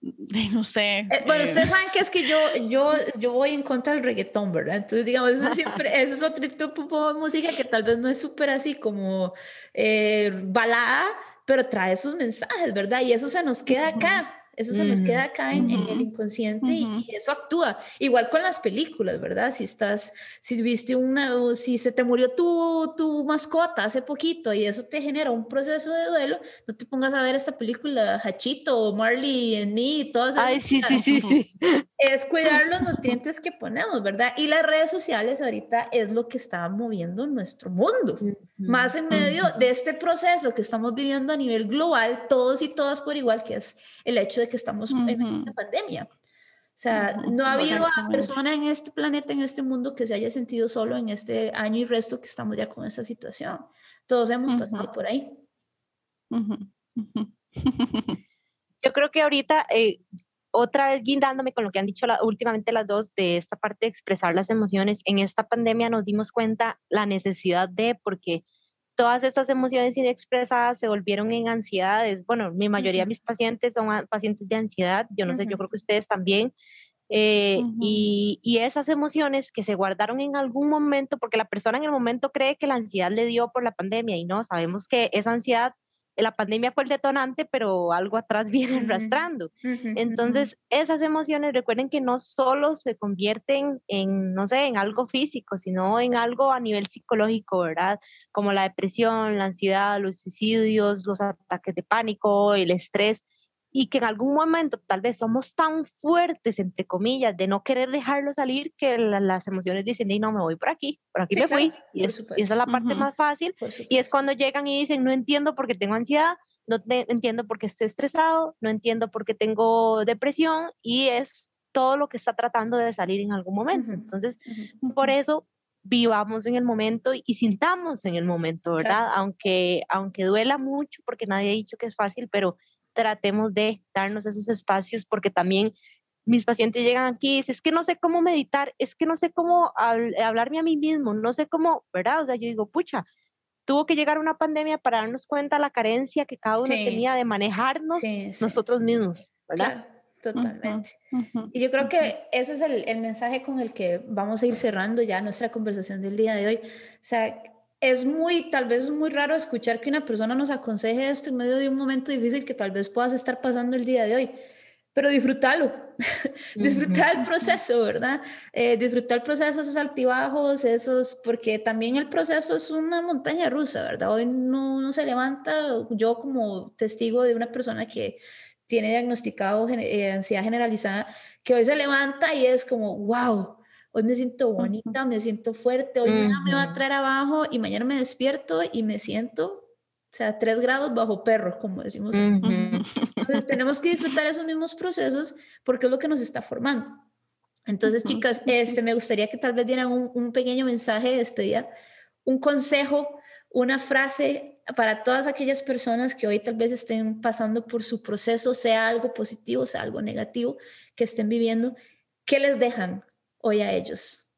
no sé. Eh, bueno, eh. ustedes saben que es que yo, yo, yo voy en contra del reggaetón, ¿verdad? Entonces, digamos, eso, siempre, eso es otro tipo de música que tal vez no es súper así como eh, balada, pero trae esos mensajes, ¿verdad? Y eso se nos queda acá. Eso se nos queda acá en, el inconsciente y, eso actúa. Igual con las películas, ¿verdad? Si estás, si viste una, o si se te murió tu, tu mascota hace poquito y eso te genera un proceso de duelo, no te pongas a ver esta película Hachito Marley en mí y todas esas Ay, sí, sí, sí, sí. Es cuidar los nutrientes que ponemos, ¿verdad? Y las redes sociales ahorita es lo que está moviendo nuestro mundo. Más en medio de este proceso que estamos viviendo a nivel global, todos y todas por igual, que es el hecho de que estamos en una pandemia. O sea, no ha habido una persona en este planeta, en este mundo, que se haya sentido solo en este año y resto que estamos ya con esta situación. Todos hemos pasado por ahí. Yo creo que ahorita, eh, otra vez guindándome con lo que han dicho últimamente las dos de esta parte de expresar las emociones, en esta pandemia nos dimos cuenta la necesidad de, porque todas estas emociones inexpresadas se volvieron en ansiedades. Bueno, mi mayoría de mis pacientes son pacientes de ansiedad, yo no sé, yo creo que ustedes también. Eh, y, y, esas emociones que se guardaron en algún momento, porque la persona en el momento cree que la ansiedad le dio por la pandemia y no, sabemos que esa ansiedad la pandemia fue el detonante, pero algo atrás viene arrastrando. Entonces, esas emociones, recuerden que no solo se convierten en, no sé, en algo físico, sino en algo a nivel psicológico, ¿verdad? Como la depresión, la ansiedad, los suicidios, los ataques de pánico, el estrés y que en algún momento tal vez somos tan fuertes, entre comillas, de no querer dejarlo salir, que las emociones dicen, no, me voy por aquí, por aquí me fui. Y, esa es la parte más fácil. Y es cuando llegan y dicen, no entiendo por qué tengo ansiedad, no entiendo por qué estoy estresado, no entiendo por qué tengo depresión, y es todo lo que está tratando de salir en algún momento. Entonces, por eso vivamos en el momento y, sintamos en el momento, ¿verdad? Aunque, aunque duela mucho, porque nadie ha dicho que es fácil, pero tratemos de darnos esos espacios porque también mis pacientes llegan aquí y dicen, es que no sé cómo meditar, es que no sé cómo hablarme a mí mismo, no sé cómo, ¿verdad? O sea, yo digo, pucha, tuvo que llegar una pandemia para darnos cuenta la carencia que cada uno tenía de manejarnos nosotros mismos, ¿verdad? totalmente. Y yo creo que ese es el, el, mensaje con el que vamos a ir cerrando ya nuestra conversación del día de hoy. O sea, es muy, tal vez es muy raro escuchar que una persona nos aconseje esto en medio de un momento difícil que tal vez puedas estar pasando el día de hoy, pero disfrútalo, disfrutar el proceso, ¿verdad? Eh, disfrutar el proceso, esos altibajos, esos, porque también el proceso es una montaña rusa, ¿verdad? Hoy no, no se levanta, yo como testigo de una persona que tiene diagnosticado eh, ansiedad generalizada, que hoy se levanta y es como, wow, hoy me siento bonita, me siento fuerte, hoy me va a traer abajo y mañana me despierto y me siento, o sea, tres grados bajo perro, como decimos. Entonces tenemos que disfrutar esos mismos procesos porque es lo que nos está formando. Entonces, chicas, este, me gustaría que tal vez dieran un, un pequeño mensaje de despedida, un consejo, una frase para todas aquellas personas que hoy tal vez estén pasando por su proceso, sea algo positivo, sea algo negativo, que estén viviendo, ¿qué les dejan? Hoy a ellos?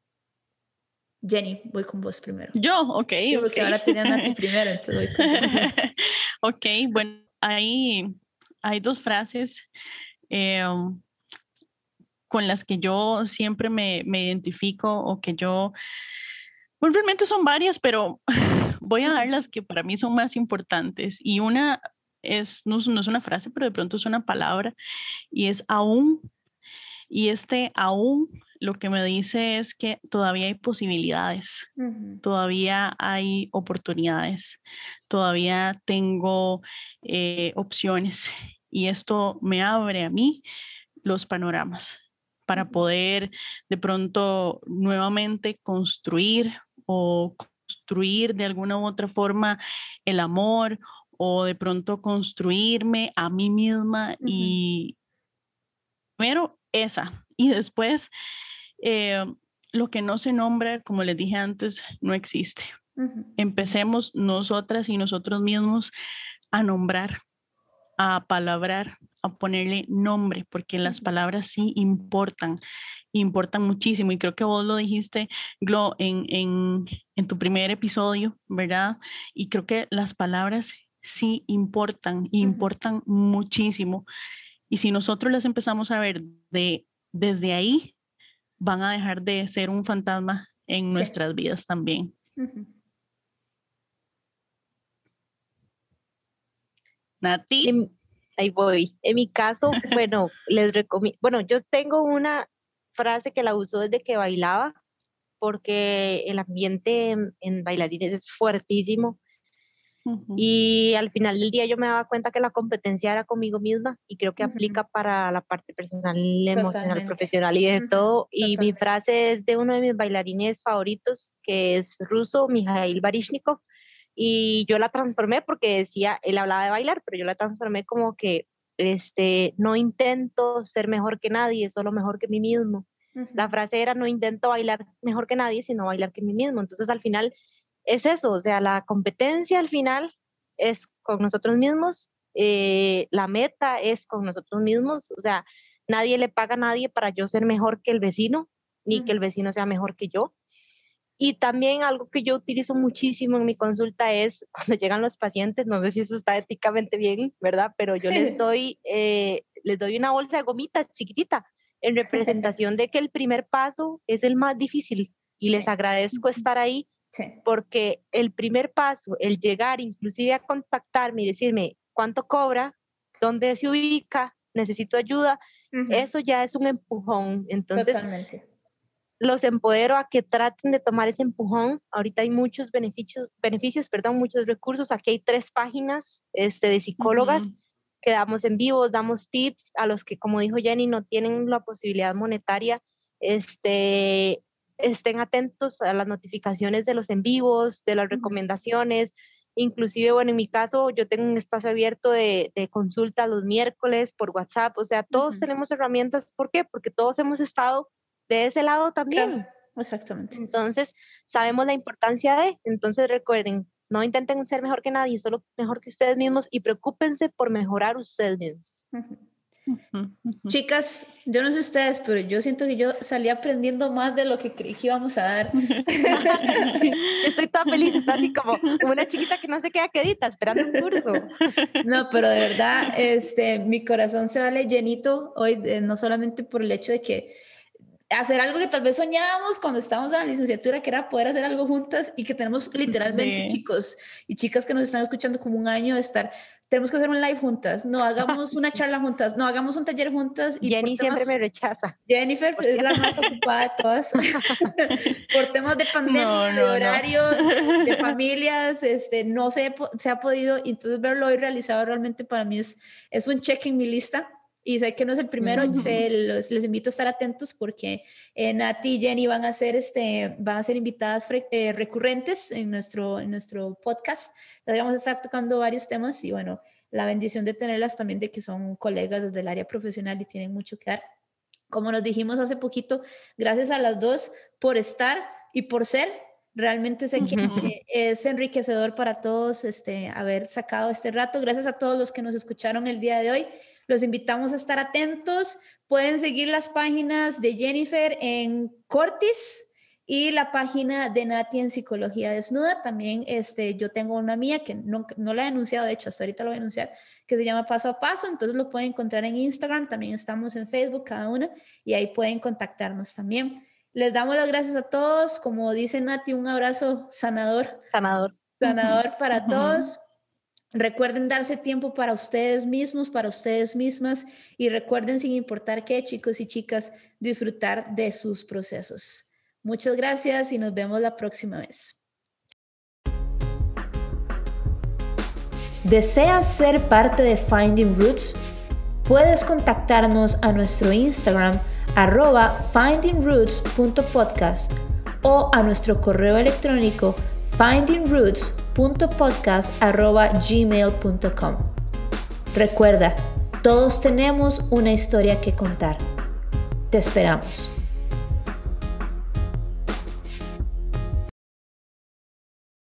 Jenny, voy con vos primero. Yo, ok. Porque ahora tenían a ti primero, entonces voy con Ok, bueno, hay, hay dos frases eh, con las que yo siempre me, me identifico o que yo, pues realmente son varias, pero voy a dar las que para mí son más importantes. Y una es, no, no es una frase, pero de pronto es una palabra y es aún. Y este aún lo que me dice es que todavía hay posibilidades, todavía hay oportunidades, todavía tengo eh, opciones y esto me abre a mí los panoramas para poder de pronto nuevamente construir o construir de alguna u otra forma el amor o de pronto construirme a mí misma y primero esa y después eh, lo que no se nombra, como les dije antes, no existe. Empecemos nosotras y nosotros mismos a nombrar, a palabrar, a ponerle nombre, porque las palabras sí importan, importan muchísimo. Y creo que vos lo dijiste, Glo, en, en, en tu primer episodio, ¿verdad? Y creo que las palabras sí importan, importan muchísimo. Y si nosotros las empezamos a ver de, desde ahí, van a dejar de ser un fantasma en nuestras vidas también. Nati. ahí voy. En mi caso, bueno, les recomiendo, bueno, yo tengo una frase que la uso desde que bailaba, porque el ambiente en bailarines es fuertísimo y al final del día yo me daba cuenta que la competencia era conmigo misma y creo que aplica para la parte personal, emocional, profesional y de todo. Y mi frase es de uno de mis bailarines favoritos, que es ruso, Mijail Barishnikov. Y yo la transformé porque decía, él hablaba de bailar, pero yo la transformé como que este, no intento ser mejor que nadie, solo mejor que mí mismo. La frase era, no intento bailar mejor que nadie, sino bailar que mí mismo. Entonces al final es eso, o sea, la competencia al final es con nosotros mismos, eh, la meta es con nosotros mismos, o sea, nadie le paga a nadie para yo ser mejor que el vecino, ni que el vecino sea mejor que yo. Y también algo que yo utilizo muchísimo en mi consulta es cuando llegan los pacientes, no sé si eso está éticamente bien, ¿verdad? Pero yo les doy, eh, les doy una bolsa de gomitas chiquitita en representación de que el primer paso es el más difícil y les agradezco estar ahí porque el primer paso, el llegar inclusive a contactarme y decirme cuánto cobra, dónde se ubica, necesito ayuda, eso ya es un empujón. Entonces, los empodero a que traten de tomar ese empujón. Ahorita hay muchos beneficios, beneficios, perdón, muchos recursos. Aquí hay tres páginas este, de psicólogas que damos en vivo, damos tips a los que, como dijo Jenny, no tienen la posibilidad monetaria. Este, estén atentos a las notificaciones de los en vivos, de las recomendaciones. Inclusive, bueno, en mi caso, yo tengo un espacio abierto de, consulta los miércoles por WhatsApp. O sea, todos tenemos herramientas. ¿Por qué? Porque todos hemos estado de ese lado también. exactamente. Entonces, sabemos la importancia de, entonces recuerden, no intenten ser mejor que nadie, solo mejor que ustedes mismos y preocúpense por mejorar ustedes mismos. Chicas, yo no sé ustedes, pero yo siento que yo salí aprendiendo más de lo que creí que íbamos a dar. estoy tan feliz, está así como, como, una chiquita que no se queda quedita esperando un curso. No, pero de verdad, este, mi corazón se vale llenito hoy, no solamente por el hecho de que hacer algo que tal vez soñábamos cuando estábamos en la licenciatura, que era poder hacer algo juntas y que tenemos literalmente chicos y chicas que nos están escuchando como un año de estar tenemos que hacer un live juntas, no hagamos una charla juntas, no hagamos un taller juntas. Y Jenny siempre me rechaza. Jennifer es la más ocupada de todas. por temas de pandemia, de horarios, de, familias, este, no se, se ha podido, entonces verlo hoy realizado realmente para mí es, es un check en mi lista y sé que no es el primero, les invito a estar atentos porque eh, Nati y Jenny van a ser, este, van a ser invitadas eh, recurrentes en nuestro, en nuestro podcast. Entonces vamos a estar tocando varios temas y bueno, la bendición de tenerlas también de que son colegas desde el área profesional y tienen mucho que dar. Como nos dijimos hace poquito, gracias a las dos por estar y por ser. Realmente sé que es enriquecedor para todos este, haber sacado este rato. Gracias a todos los que nos escucharon el día de hoy. Los invitamos a estar atentos. Pueden seguir las páginas de Jennifer en Cortis y la página de Nati en Psicología Desnuda. También este, yo tengo una mía que no, no la he anunciado, de hecho, hasta ahorita lo voy a anunciar, que se llama Paso a Paso. Entonces lo pueden encontrar en Instagram. También estamos en Facebook, cada una, y ahí pueden contactarnos también. Les damos las gracias a todos. Como dice Nati, un abrazo sanador. Sanador. Sanador para todos. Recuerden darse tiempo para ustedes mismos, para ustedes mismas y recuerden sin importar qué, chicos y chicas, disfrutar de sus procesos. Muchas gracias y nos vemos la próxima vez. ¿Deseas ser parte de Finding Roots? Puedes contactarnos a nuestro Instagram arroba findingroots.podcast o a nuestro correo electrónico findingroots.podcast.gmail.com. Recuerda, todos tenemos una historia que contar. Te esperamos.